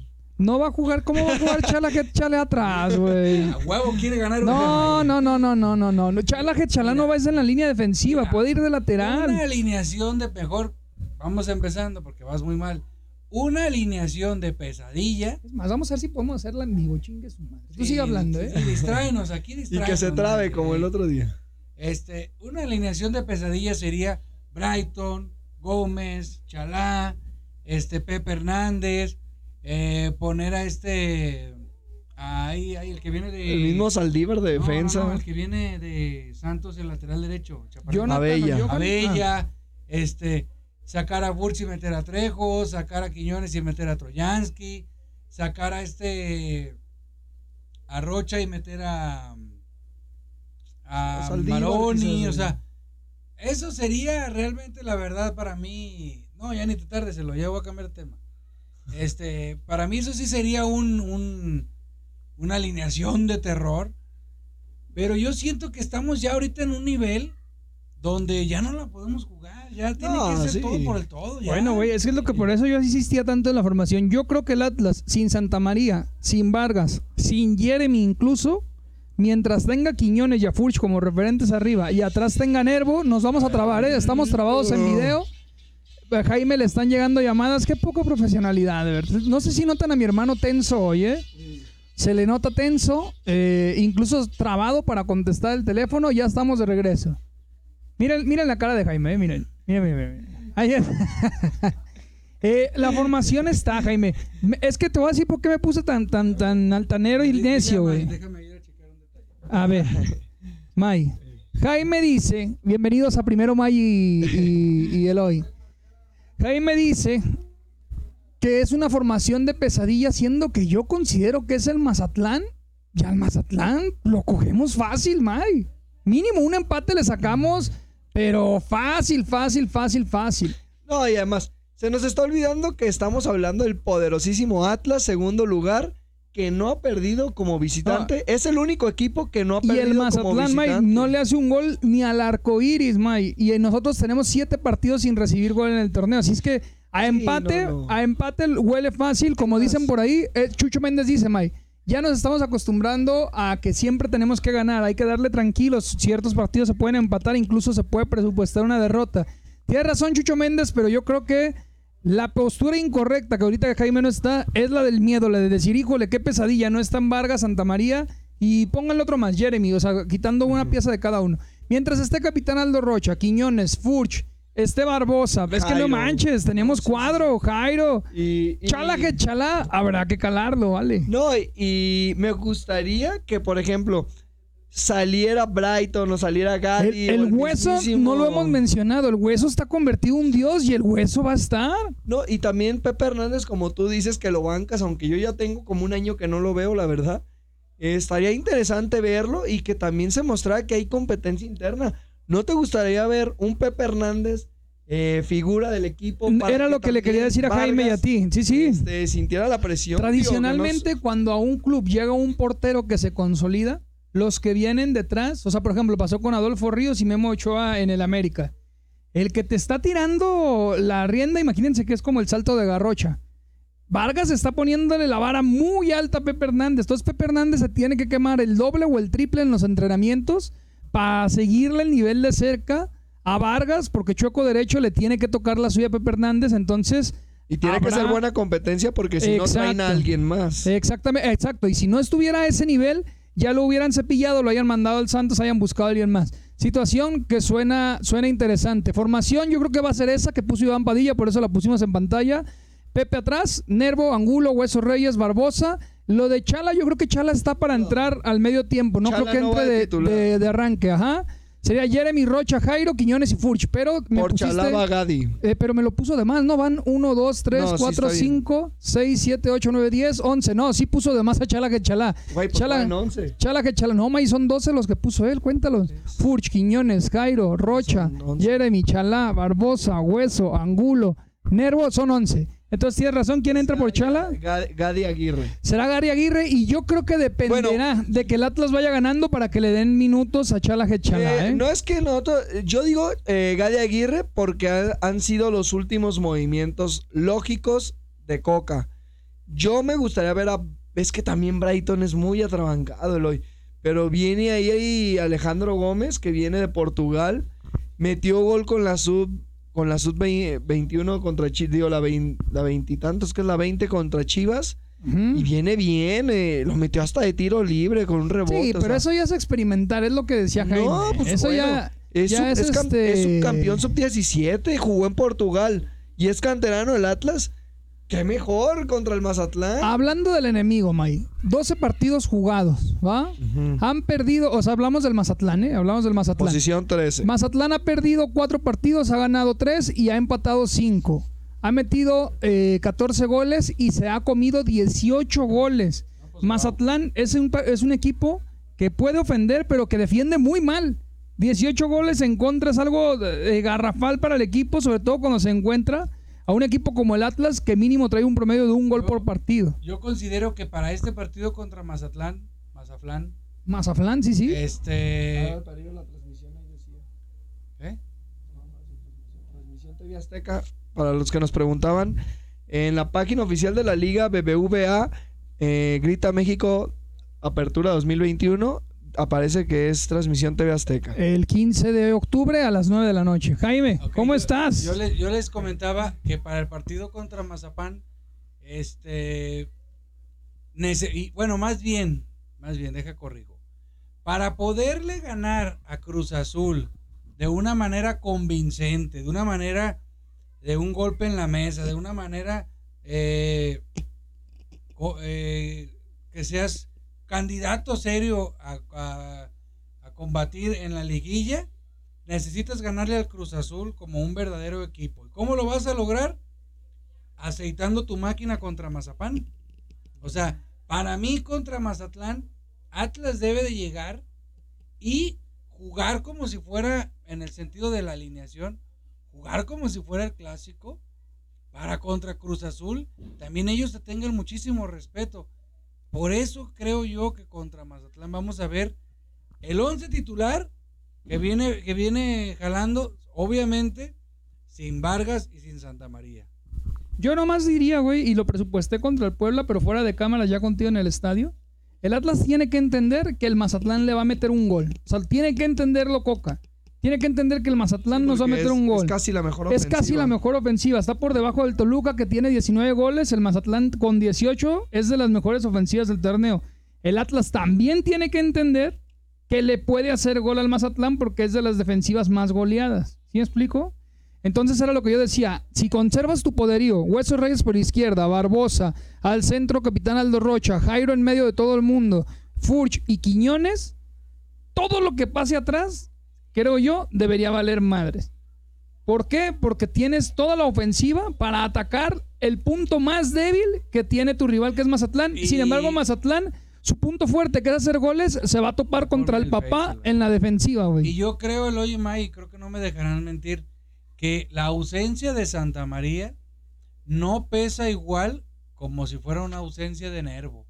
Va a jugar, ¿cómo va a jugar Chala que Chale atrás, güey? A huevo quiere ganar No, una, no, no, no, no, no, no. no. Chala que Chala no va en la línea defensiva, Mira, puede ir de Una lateral. alineación de mejor. Vamos empezando porque vas muy mal. Una alineación de pesadilla. Es más, vamos a ver si podemos hacerla en vivo, chingue su madre. Tú Sí, sigue hablando, sí, ¿eh? distráenos, aquí Y distráenos. que se trabe como el otro día. Este, una alineación de pesadilla sería Brighton, Gómez, Chalá, este Pepe Hernández, eh, poner a este ahí, ahí el que viene de El mismo Saldívar de No, no, defensa. no, el que viene de Santos, el lateral derecho. Jonathan, Abella. Abella, este, sacar a Burch y meter a Trejo, sacar a Quiñones y meter a Troyansky, sacar a este a Rocha y meter a a Saldívar, Maroni, o sea, eso sería realmente la verdad para mí. No, ya ni te tardes, se lo ya voy a cambiar de tema. Este, para mí eso sí sería un, un una alineación de terror. Pero yo siento que estamos ya ahorita en un nivel donde ya no la podemos jugar. Ya tiene No, que ser sí. todo por el todo. ya. Bueno, güey, es que es lo que por eso yo insistía tanto en la formación. Yo creo que el Atlas, sin Santa María, sin Vargas, sin Jeremy incluso, mientras tenga Quiñones y a Furch como referentes arriba y atrás tenga Nervo, nos vamos a trabar, ¿eh? Estamos trabados en video. A Jaime le están llegando llamadas. Qué poca profesionalidad, de verdad. No sé si notan a mi hermano tenso hoy, ¿eh? Se le nota tenso, eh, incluso trabado para contestar el teléfono. Ya estamos de regreso. Miren, miren la cara de Jaime, eh, miren. Miren, miren, miren. Eh, la formación está, Jaime. Me- Es que te voy a decir por qué me puse tan, tan, tan altanero y necio, güey. A. A ver, May. Jaime dice, bienvenidos a Primero May y, y, y Eloy. Jaime dice que es una formación de pesadilla, siendo que yo considero que es el Mazatlán ya al Mazatlán lo cogemos fácil, May. Mínimo un empate le sacamos, pero fácil, fácil, fácil, fácil. No, y además, se nos está olvidando que estamos hablando del poderosísimo Atlas, segundo lugar, que no ha perdido como visitante. Es el único equipo que no ha Y perdido el como Mazatlán, May, visitante. no le hace un gol ni al arco iris, May. Y nosotros tenemos siete partidos sin recibir gol en el torneo. Así es que a Sí, empate, no, no. a empate huele fácil, como dicen por ahí. Eh, Chucho Méndez dice, May. Ya nos estamos acostumbrando a que siempre tenemos que ganar. Hay que darle tranquilos. Ciertos partidos se pueden empatar, incluso se puede presupuestar una derrota. Tiene razón Chucho Méndez, pero yo creo que la postura incorrecta que ahorita Jaime no está es la del miedo, la de decir, híjole, qué pesadilla, no están Vargas, Santa María y pónganle otro más, Jeremy, o sea, quitando una pieza de cada uno. Mientras esté Capitán Aldo Rocha, Quiñones, Furch, esté Barbosa, es que no manches, sí, cuadro, Jairo, Y, y- chala que chala, habrá que calarlo, vale. No, y, y me gustaría que, por ejemplo, saliera Brighton o saliera El, Gatti. el o hueso mismísimo- no lo hemos mencionado, el hueso está convertido en un dios y el hueso va a estar. No, y también Pepe Hernández, como tú dices, que lo bancas, aunque yo ya tengo como un año que no lo veo, la verdad. Eh, estaría interesante verlo y que también se mostrara que hay competencia interna. ¿No te gustaría ver un Pepe Hernández eh, figura del equipo? Era lo que le quería decir a Jaime y a ti. Sí, sí. este, sintiera la presión. No Tradicionalmente, cuando a un club llega un portero que se consolida, los que vienen detrás, o sea, por ejemplo, pasó con Adolfo Ríos y Memo Ochoa en el América. El que te está tirando la rienda, imagínense que es como el salto de garrocha. Vargas está poniéndole la vara muy alta a Pepe Hernández. Entonces Pepe Hernández se tiene que quemar el doble o el triple en los entrenamientos para seguirle el nivel de cerca a Vargas, porque Chueco Derecho le tiene que tocar la suya a Pepe Hernández. Entonces, Y tiene que ser buena competencia porque si no traen a alguien más. Exactamente, exacto. Y si no estuviera a ese nivel, ya lo hubieran cepillado, lo hayan mandado al Santos, hayan buscado a alguien más. Situación que suena, suena interesante. Formación, yo creo que va a ser esa que puso Iván Padilla, por eso la pusimos en pantalla. Pepe atrás, Nervo, Angulo, Hueso Reyes, Barbosa. Lo de Chala, yo creo que Chala está para entrar al medio tiempo. No Chala creo que no entre de de- de arranque, ajá. Sería Jeremy Rocha, Jairo, Quiñones y Furch. Pero me Por pusiste- Chalaba Gadi. eh, pero me lo puso de más, ¿no? Van 1, 2, 3, No, sí 4, está bien. 5, 6, 7, 8, 9, 10, 11. No, sí puso de más a Chala que Chala. Güey, pues Chala, van 11. Chala que Chala. No, May, son 12 los que puso él, cuéntalos. Furch, Quiñones, Jairo, Rocha, Son 11. Jeremy, Chalá, Barbosa, Hueso, Angulo, Nervo, son 11. Entonces tienes razón, ¿quién entra por Chala? Gadi, Gadi Aguirre. Será Gary Aguirre y yo creo que dependerá de que el Atlas vaya ganando para que le den minutos a Chala que Chala, Eh, ¿eh? No es que nosotros, yo digo eh, Gadi Aguirre porque ha- han sido los últimos movimientos lógicos de Coca. Yo me gustaría ver a... Es que también Brighton es muy atrabancado, Eloy. Pero viene ahí, ahí Alejandro Gómez, que viene de Portugal. Metió gol con la sub con la sub 21 contra Chivas, digo la vein- la veintitantos que es la 20 contra Chivas y viene bien, eh, lo metió hasta de tiro libre con un rebote. Sí, o pero sea. eso ya es experimentar, es lo que decía Jaime. No, pues eso bueno, ya, Es, ya sub- es, este- es subcampeón sub-17, jugó en Portugal y es canterano del Atlas. Qué mejor contra el Mazatlán. Hablando del enemigo, May, 12 partidos jugados, ¿va? Han perdido, o sea, hablamos del Mazatlán, ¿eh? Hablamos del Mazatlán. Posición 13. Mazatlán ha perdido 4 partidos, ha ganado 3 y ha empatado 5. Ha metido eh, 14 goles y se ha comido 18 goles. Mazatlán es un, es un equipo que puede ofender, pero que defiende muy mal. 18 goles en contra es algo eh, garrafal para el equipo, sobre todo cuando se encuentra a un equipo como el Atlas que mínimo trae un promedio de un gol por partido. Yo considero que para este partido contra Mazatlán, Mazatlán, Mazatlán, sí, sí. este. ¿qué? Transmisión TV Azteca, para los que nos preguntaban, en la página oficial de la liga BBVA, eh, Grita México Apertura 2021, aparece que es transmisión TV Azteca. El 15 de octubre a las 9 de la noche. Jaime, ¿cómo yo- estás? Yo, le- yo les comentaba que para el partido contra Mazapán, este. nece- y, bueno, más bien, más bien, deja corrijo. Para poderle ganar a Cruz Azul de una manera convincente, de una manera de un golpe en la mesa, de una manera eh, eh, que seas candidato serio a, a- a combatir en la liguilla, necesitas ganarle al Cruz Azul como un verdadero equipo. ¿Y cómo lo vas a lograr? Aceitando tu máquina contra Mazapán. O sea, para mí contra Mazatlán Atlas debe de llegar y jugar como si fuera, en el sentido de la alineación, jugar como si fuera el clásico para contra Cruz Azul. También ellos te tengan muchísimo respeto. Por eso creo yo que contra Mazatlán vamos a ver el 11 titular que viene, que viene jalando, obviamente, sin Vargas y sin Santa María. Yo nomás diría, güey, y lo presupuesté contra el Puebla, pero fuera de cámara ya contigo en el estadio. El Atlas tiene que entender que el Mazatlán le va a meter un gol. O sea, tiene que entenderlo Coca. Tiene que entender que el Mazatlán nos va a meter es- un gol. Es casi la mejor Es casi ofensiva. la mejor ofensiva. Está por debajo del Toluca que tiene 19 goles. El Mazatlán con 18 es de las mejores ofensivas del torneo. El Atlas también tiene que entender que le puede hacer gol al Mazatlán porque es de las defensivas más goleadas. ¿Sí me explico? Entonces era lo que yo decía. Si conservas tu poderío, Hueso Reyes por izquierda, Barbosa, al centro Capitán Aldo Rocha, Jairo en medio de todo el mundo, Furch y Quiñones, todo lo que pase atrás, creo yo, debería valer madres. ¿Por qué? Porque tienes toda la ofensiva para atacar el punto más débil que tiene tu rival, que es Mazatlán. Y- Sin embargo, Mazatlán, su punto fuerte, que es hacer goles, se va a topar contra el el papá en la defensiva, Y güey. yo creo, el oye May, creo que no me dejarán mentir, que la ausencia de Santa María no pesa igual como si fuera una ausencia de Nervo.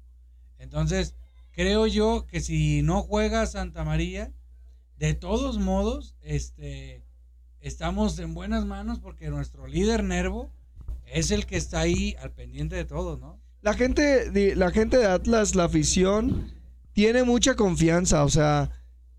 Entonces, creo yo que si no juega Santa María, de todos modos, este, estamos en buenas manos porque nuestro líder Nervo es el que está ahí al pendiente de todo, ¿no? La gente, la gente de Atlas, la afición, tiene mucha confianza. O sea,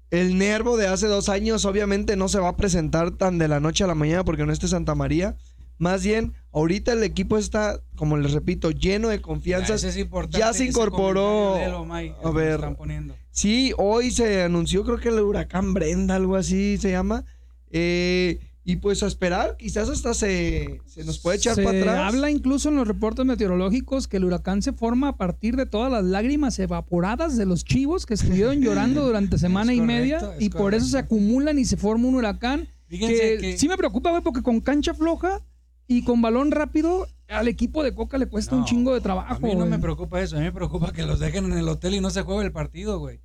el nervo de hace dos años obviamente no se va a presentar tan de la noche a la mañana porque no esté Santa María. Más bien, ahorita el equipo está, como les repito, lleno de confianza. Ese es importante, ya se incorporó- May, a ver. están poniendo. Sí, hoy se anunció, creo que el huracán Brenda, algo así se llama. Eh, y pues a esperar, quizás hasta se, se nos puede echar Se para atrás. habla incluso en los reportes meteorológicos que el huracán se forma a partir de todas las lágrimas evaporadas de los chivos que estuvieron llorando durante semana y media y por eso se acumulan y se forma un huracán. Fíjense que, que- sí me preocupa, güey, porque con cancha floja y con balón rápido al equipo de Coca le cuesta un chingo de trabajo. A mí no güey. me preocupa eso, a mí me preocupa que los dejen en el hotel y no se juegue el partido, güey.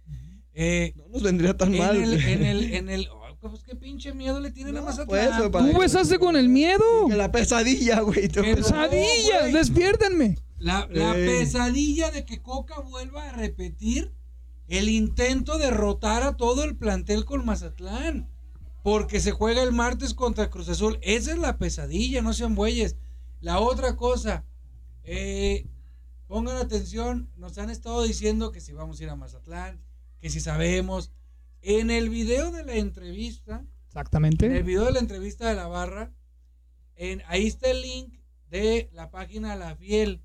Eh, No nos vendría tan en, mal. el, en el, en el, oh, pues qué pinche miedo le tienen a Mazatlán. pues, eso, Tú besaste con el miedo. Que la pesadilla, güey. Pesadilla, No, güey. despiértenme. La, pesadilla de que Coca vuelva a repetir el intento de rotar a todo el plantel con Mazatlán. Porque se juega el martes contra Cruz Azul. Esa es la pesadilla, no sean bueyes. La otra cosa, eh, pongan atención, nos han estado diciendo que si vamos a ir a Mazatlán, que si sabemos. En el video de la entrevista, en el Exactamente. video de la entrevista de la barra, en, ahí está el link de la página La Fiel.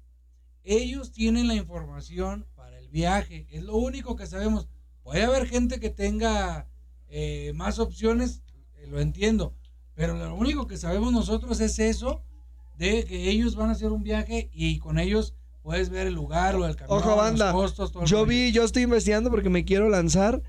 Ellos tienen la información para el viaje. Es lo único que sabemos. Puede haber gente que tenga eh, más opciones, eh, lo entiendo. Pero lo único que sabemos nosotros es eso, de que ellos van a hacer un viaje y con ellos puedes ver el lugar o el camión, Ojo, banda. los costos, todo Yo vi, yo estoy investigando porque me quiero lanzar.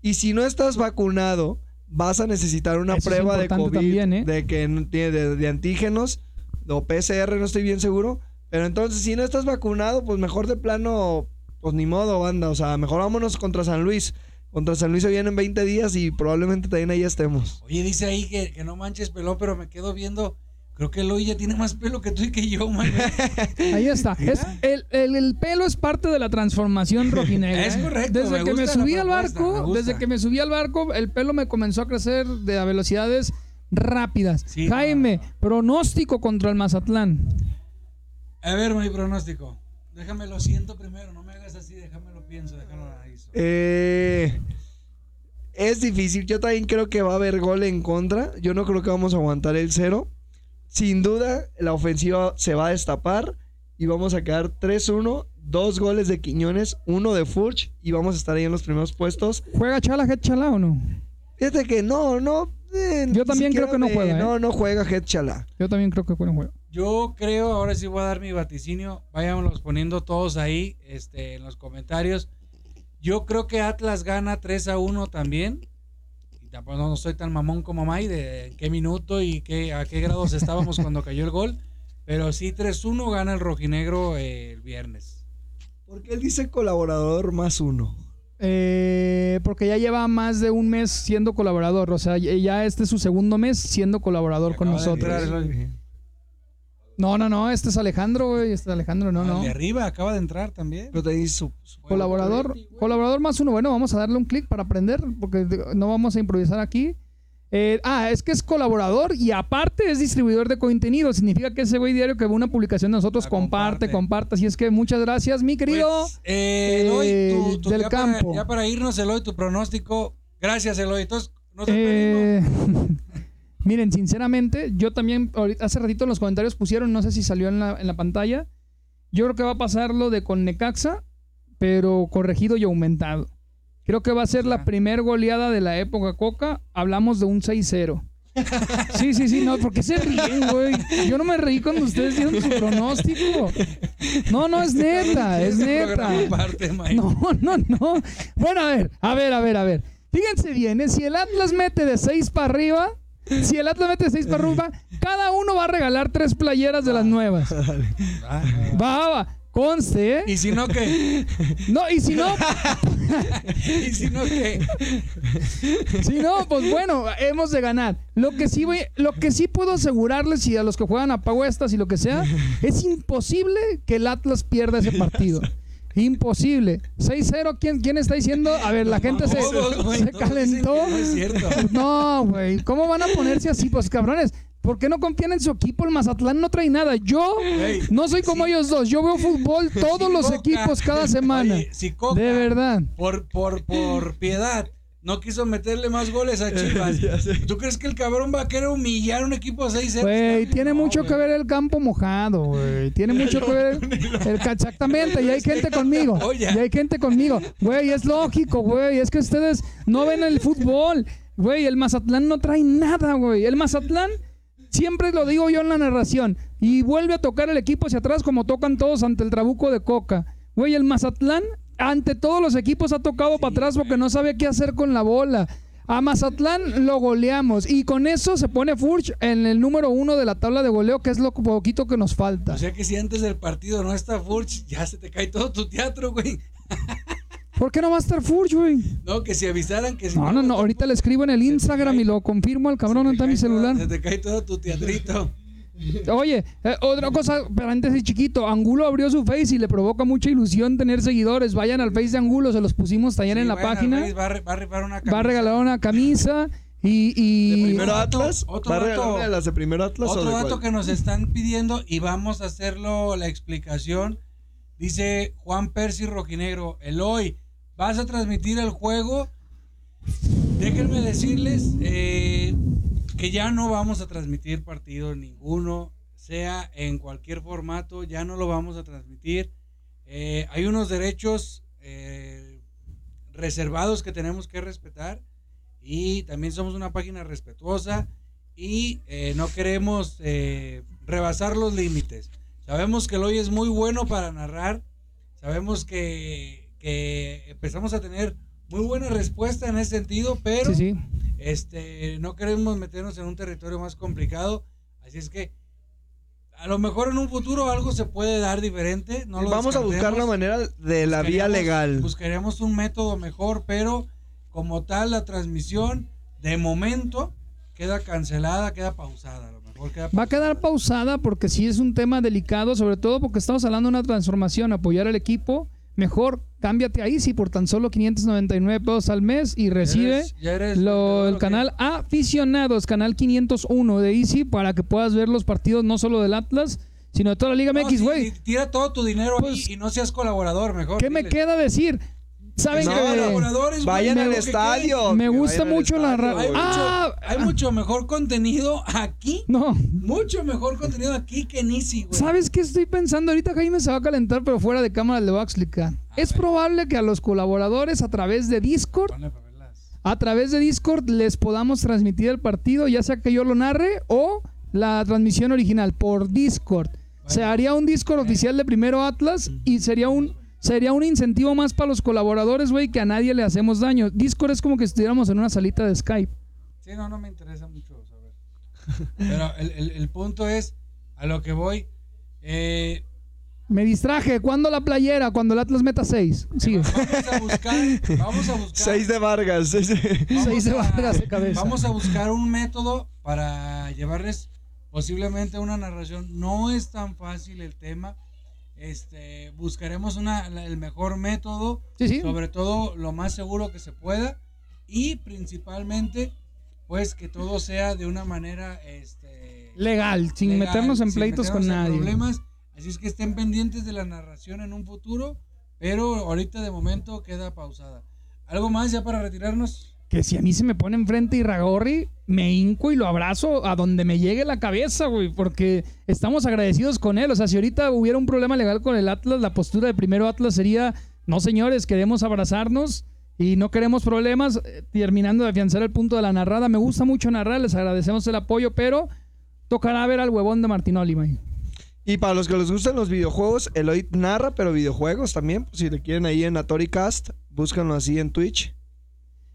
Y si no estás vacunado, vas a necesitar una Eso prueba de COVID, también, ¿eh? de que no tiene de, de antígenos o PCR, no estoy bien seguro. Pero entonces, si no estás vacunado, pues mejor de plano, pues ni modo, banda. O sea, mejor vámonos contra San Luis. Contra San Luis se vienen 20 días y probablemente también ahí estemos. Oye, dice ahí que, que no manches pelón, pero me quedo viendo. Creo que Eloy ya tiene más pelo que tú y que yo, man. Ahí está. Es, el, el- el pelo es parte de la transformación rojinegra. Es ¿eh? correcto, Desde me que me subí al barco, desde que me subí al barco, el pelo me comenzó a crecer de a velocidades rápidas. Sí, Jaime, no, no. pronóstico contra el Mazatlán. A ver, mi pronóstico. Déjame lo siento primero, no me hagas así, déjame lo pienso, déjame lo analizo. Eh, es difícil. Yo también creo que va a haber gol en contra. Yo no creo que vamos a aguantar el cero. Sin duda, la ofensiva se va a destapar y vamos a quedar 3-1. Dos goles de Quiñones, uno de Furch y vamos a estar ahí en los primeros puestos. ¿Juega Chala, Head Chala o no? Fíjate que no, no. eh, Yo también creo que no me- juega, ¿eh? No, no juega Head Chala. Yo también creo que no juega. Yo creo, ahora sí voy a dar mi vaticinio, váyanlos poniendo todos ahí este, en los comentarios. Yo creo que Atlas gana 3 a 1 también. Y tampoco no soy tan mamón como May de qué minuto y qué, a qué grados estábamos cuando cayó el gol. Pero sí 3-1 gana el rojinegro eh, el viernes. Porque él dice colaborador más uno. eh, porque ya lleva más de un mes siendo colaborador. O sea, ya este es su segundo mes siendo colaborador con nosotros. No, no, no, este es Alejandro, güey. Este es Alejandro, no, el no. de arriba acaba de entrar también. Pero te dice su, su- Colaborador, colaborador más uno. Bueno, vamos a darle un clic para aprender, porque no vamos a improvisar aquí. Eh, ah, es que es colaborador y aparte es distribuidor de contenido. Significa que ese güey diario que ve una publicación de nosotros comparte, comparte. comparte. Así es que muchas gracias, mi querido. Pues, eh, Eloy, eh, tu- tu- del ya para- campo. ya para irnos, Eloy, tu pronóstico. Gracias, Eloy. Entonces, nos Eh, miren, sinceramente, yo también hace ratito en los comentarios pusieron, no sé si salió en la, en la pantalla. Yo creo que va a pasar lo de con Necaxa, pero corregido y aumentado. Creo que va a ser la Ah. primer goleada de la época Coca. Hablamos de un 6-0. Sí, sí, sí, no, porque se ríen, güey. Yo no me reí cuando ustedes dieron su pronóstico. No, no, es neta, es neta. No, no, no. Bueno, a ver, a ver, a ver, a ver. Fíjense bien, ¿eh? si el Atlas mete de 6 para arriba, si el Atlas mete 6 para arriba, cada uno va a regalar tres playeras de las nuevas. Va, va, conste, ¿eh? Y si no, ¿qué? No, y si no, Y si no, ¿qué? si no, pues bueno, hemos de ganar. Lo que sí voy, lo que sí puedo asegurarles y a los que juegan a paguestas y lo que sea, es imposible que el Atlas pierda ese partido. Imposible. 6-0, ¿quién, ¿quién está diciendo? A ver, la gente se, calentó. No güey. ¿Cómo van a ponerse así? Pues cabrones. ¿Por qué no confían en su equipo? El Mazatlán no trae nada. Yo no soy como ellos dos. Yo veo fútbol todos Si los Coca- equipos cada semana. Oye, si Coca, De verdad. Por, por, por piedad, no quiso meterle más goles a Chivas. ¿Tú crees que el cabrón va a querer humillar a un equipo 6-0? Güey, tiene No, mucho que ver el campo mojado, güey. Tiene mucho que ver el, exactamente, y hay gente conmigo. Oye. Y hay gente conmigo. Güey, es lógico, güey. Es que ustedes no ven el fútbol. Güey, el Mazatlán no trae nada, güey. El Mazatlán, siempre lo digo yo en la narración, y vuelve a tocar el equipo hacia atrás como tocan todos ante el trabuco de Coca. Güey, el Mazatlán, ante todos los equipos, ha tocado para atrás porque no sabe qué hacer con la bola. A Mazatlán lo goleamos y con eso se pone Furch en el número uno de la tabla de goleo, que es lo poquito que nos falta. O sea que si antes del partido no está Furch, ya se te cae todo tu teatro, güey. ¿Por qué no va a estar Furch, güey? No, que si avisaran que si No, no, no. Ahorita le escribo en el Instagram y lo confirmo al cabrón, está mi celular. Se te cae todo tu teatrito. Oye, eh, otra cosa, paréntesis chiquito. Angulo abrió su face y le provoca mucha ilusión tener seguidores. Vayan al face de Angulo, se los pusimos también Sí, en la vayan al página. Face, Va a, re- va a rifar una Va a camisa. regalar una camisa y... y- ¿De primero Otro- Atlas? otro ¿Va a dato- regalarle a las de primero Atlas o Otro de dato cuál? que nos están pidiendo y vamos a hacerlo la explicación. Dice Juan Percy Rojinegro, Eloy, ¿vas a transmitir el juego? Déjenme decirles eh, que ya no vamos a transmitir partido ninguno, sea en cualquier formato, ya no lo vamos a transmitir. Eh, hay unos derechos eh, reservados que tenemos que respetar y también somos una página respetuosa y eh, no queremos eh, rebasar los límites. Sabemos que el hoy es muy bueno para narrar, sabemos que, que empezamos a tener muy buena respuesta en ese sentido, pero Sí, sí. Este no queremos meternos en un territorio más complicado, así es que a lo mejor en un futuro algo se puede dar diferente. No lo Vamos a buscar la manera de la vía legal. Buscaríamos un método mejor, pero como tal la transmisión de momento queda cancelada, queda pausada. A lo mejor queda Va a quedar pausada porque sí es un tema delicado, sobre todo porque estamos hablando de una transformación, apoyar al equipo. Mejor cámbiate a Easy por tan solo 599 pesos al mes y recibe eres- ya eres lo, el canal Aficionados, canal 501 de Easy para que puedas ver los partidos no solo del Atlas, sino de toda la Liga No, MX, güey. sí, tira todo tu dinero Pues, ahí y no seas colaborador, mejor. ¿Qué me queda decir? ¿Saben No, que no, Vayan al ¿qué estadio. me gusta mucho la estadio, ra- Hay, güey. Ah, mucho, hay mucho mejor contenido aquí. No, Mucho mejor contenido aquí que en Easy, güey. ¿Sabes qué estoy pensando? Ahorita Jaime se va a calentar, pero fuera de cámara le voy a explicar. es ver. probable que a los colaboradores a través de Discord, a través de Discord les podamos transmitir el partido, ya sea que yo lo narre o la transmisión original por Discord. Se haría un Discord oficial de Primero Atlas y sería un sería un incentivo más para los colaboradores, güey, que a nadie le hacemos daño. Discord es como que estuviéramos en una salita de Skype. Sí, no, no me interesa mucho saber. Pero el, el- el punto es, a lo que voy, eh, Me distraje. ¿Cuándo la playera? Cuando el Atlas meta 6. Sigue. Vamos a buscar, vamos a buscar. Seis de Vargas. seis de- a- Vargas de cabeza. Vamos a buscar un método para llevarles posiblemente una narración. No es tan fácil el tema. Este, buscaremos una, la- el mejor método, Sí, sí. sobre todo lo más seguro que se pueda y principalmente, pues que todo sea de una manera, este, Legal, sin legal, meternos en sin pleitos con en nadie. problemas. Así es que estén pendientes de la narración en un futuro, pero ahorita de momento queda pausada. ¿Algo más ya para retirarnos? Que si a mí se me pone enfrente Iragorri, me hinco y lo abrazo a donde me llegue la cabeza, güey, porque estamos agradecidos con él. O sea, si ahorita hubiera un problema legal con el Atlas, la postura de primero Atlas sería, no señores, queremos abrazarnos y no queremos problemas, eh, terminando de afianzar el punto de la narrada. Me gusta mucho narrar, les agradecemos el apoyo, pero tocará ver al huevón de Martinoli, güey. Y para los que les gustan los videojuegos, Eloy narra, pero videojuegos también. si le quieren ahí en AtoriCast, búscanlo así en Twitch.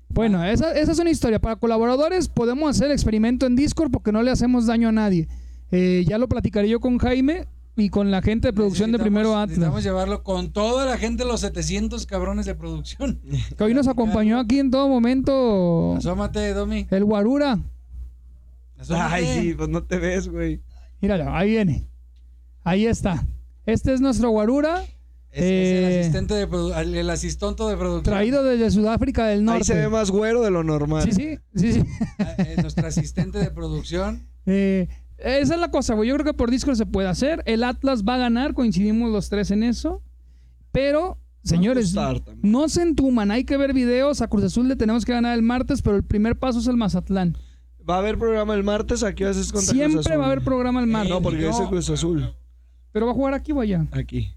Bueno, esa, esa es una historia. Para colaboradores podemos hacer experimento en Discord porque no le hacemos daño a nadie. Eh, ya lo platicaré yo con Jaime y con la gente de producción de Necesitamos- Primero Necesitamos Atlas. llevarlo con toda la gente, los 700 cabrones de producción. Que hoy nos acompañó aquí en todo momento Asómate, Domi. el Guarura. Asómate. Ay, sí, pues no te ves, güey. Míralo, ahí viene. Ahí está. Este es nuestro Guarura, Es, es Eh, el asistente de el, el asistonto de producción. traído desde Sudáfrica del Ahí se ve Norte. más güero de lo normal. Sí, sí, sí, sí. Ah, eh, nuestro asistente de producción. Eh, esa es la cosa, güey. Yo creo que por Discord se puede hacer. El Atlas va a ganar, coincidimos los tres en eso. Pero, señores, no se entuman. Hay que ver videos. A Cruz Azul le tenemos que ganar el martes, pero el primer paso es el Mazatlán. Va a haber programa el martes, aquí vas contra Cruz Siempre Azul? va a haber programa el martes. No, porque No. es el Cruz Azul. Pero va a jugar aquí o allá. Aquí.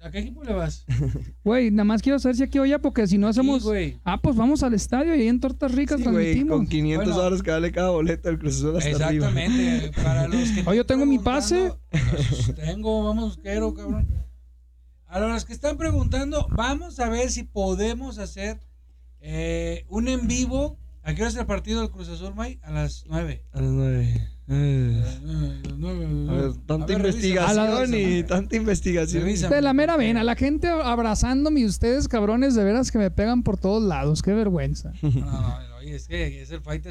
¿A qué equipo le vas? Güey, nada más quiero saber si aquí o allá, porque si no hacemos. Güey. ah, pues vamos al estadio y ahí en Tortas Ricas Sí, transmitimos. con 500 Bueno. horas que vale cada boleto el Cruz Azul hasta arriba. Exactamente. Para los que Oye, yo tengo mi preguntando, pues, tengo, vamos, quiero, cabrón. A los que están preguntando, vamos a ver si podemos hacer eh, un en vivo. ¿A qué hora es el partido del Cruz Azul, May? A las 9. A las nueve. Eh, A ver, tanta investigación y tanta investigación. Revisa. De la mera vena, la gente abrazándome y ustedes, cabrones, de veras que me pegan por todos lados. Qué vergüenza. No, no, oye, es que es el fight de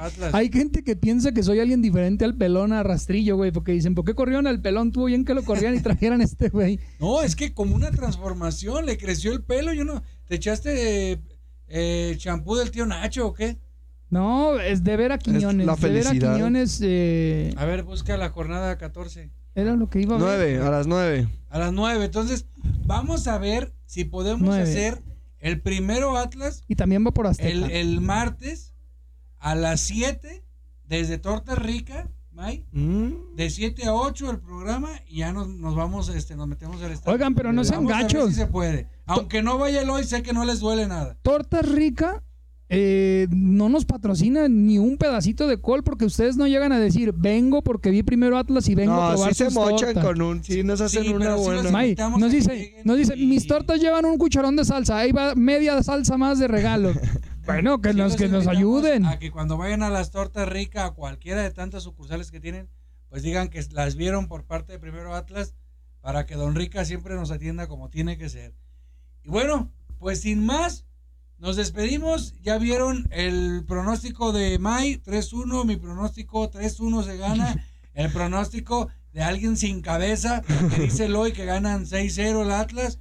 Atlas. hay gente que piensa que soy alguien diferente al pelón a rastrillo, güey, porque dicen, ¿por qué corrieron al pelón? Tuvo bien que lo corrieran y trajeran a este güey. No, es que como una transformación, le creció el pelo. Yo no. ¿Te echaste eh, champú del tío Nacho o qué? No, es de ver a Quiñones. la de ver a felicidad. Quiñones eh, A ver, busca la jornada 14. era lo que iba a ver. Nueve, a las nueve. A las 9. Entonces, vamos a ver si podemos Nueve. hacer el primero Atlas Y también va por Azteca. el, el martes a las 7 desde Torta Rica, May. Mm. De 7 a 8 el programa y ya nos, nos vamos, este, nos metemos al estadio. Oigan, pero no sean Vamos a ver gachos. si se puede. Aunque no vaya el hoy, sé que no les duele nada. Torta Rica eh, no nos patrocina ni un pedacito de col porque ustedes no llegan a decir, vengo porque vi primero Atlas y vengo a No, probar sí se mochan tortas". con un. Sí, nos hacen Sí, una buena. May, nos dice, nos dice, y- mis tortas llevan un cucharón de salsa, ahí va media salsa más de regalo. bueno, que Sí nos, los que nos ayuden. A que cuando vayan a las tortas ricas, a cualquiera de tantas sucursales que tienen, pues digan que las vieron por parte de Primero Atlas para que Don Rica siempre nos atienda como tiene que ser. Y bueno, pues sin más, nos despedimos. Ya vieron el pronóstico de May 3-1, mi pronóstico 3-1 se gana. El pronóstico de alguien sin cabeza que dice Eloy que ganan 6-0 el Atlas.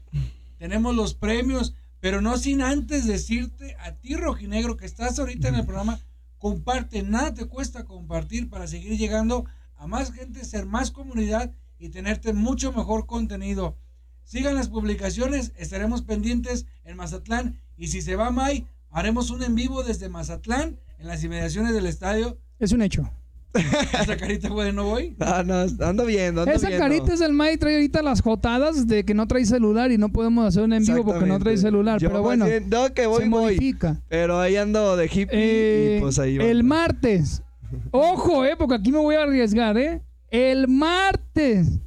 Tenemos los premios, pero no sin antes decirte a ti, Rojinegro, que estás ahorita en el programa, comparte, nada te cuesta compartir para seguir llegando a más gente, ser más comunidad y tenerte mucho mejor contenido. Sigan las publicaciones, estaremos pendientes en Mazatlán y si se va May, haremos un en vivo desde Mazatlán en las inmediaciones del estadio. Es un hecho. Esa carita de no voy. Ah, no, ando viendo, ando Esa viendo. carita es el May trae ahorita las jotadas de que no trae celular y no podemos hacer un en vivo porque no trae celular. Yo pero bueno, no, que voy, se voy. modifica. Pero ahí ando de hippie Eh, y pues ahí va. el martes. Ojo, eh, porque aquí me voy a arriesgar, eh. El martes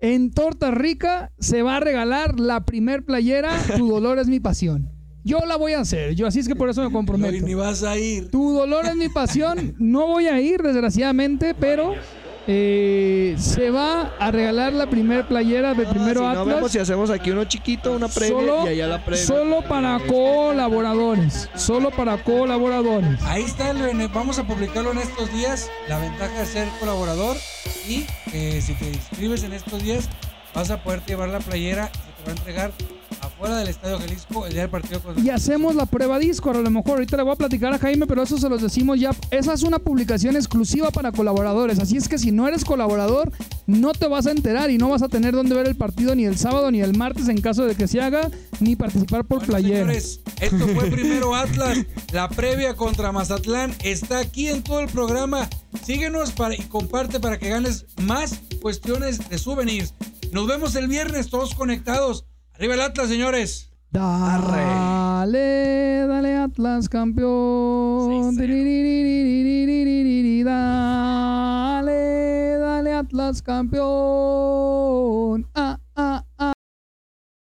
en Torta Rica se va a regalar la primer playera. Tu dolor es mi pasión. Yo la voy a hacer. Yo así es que por eso me comprometo. ni vas a ir. Tu dolor es mi pasión. No voy a ir, desgraciadamente, pero Eh, se va a regalar la primer playera de Ah, primero si no vemos si hacemos aquí uno chiquito, una previa Solo, y allá la previa. solo para colaboradores. Solo para colaboradores. Ahí está, el vamos a publicarlo en estos días. La ventaja de ser colaborador y que si te inscribes en estos días vas a poder llevar la playera y se te va a entregar afuera del Estadio Jalisco el día del partido con Y hacemos la prueba Discord. A lo mejor ahorita le voy a platicar a Jaime, pero eso se los decimos ya. Esa es una publicación exclusiva para colaboradores. Así es que si no eres colaborador, no te vas a enterar y no vas a tener dónde ver el partido ni el sábado ni el martes en caso de que se haga, ni participar por Bueno, playera. señores, esto fue primero Atlas. La previa contra Mazatlán está aquí en todo el programa. Síguenos para, y comparte para que ganes más cuestiones de souvenirs. Nos vemos el viernes todos conectados. Arriba el Atlas, señores. Dale, dale Atlas campeón. Dale, dale Atlas campeón. Ah,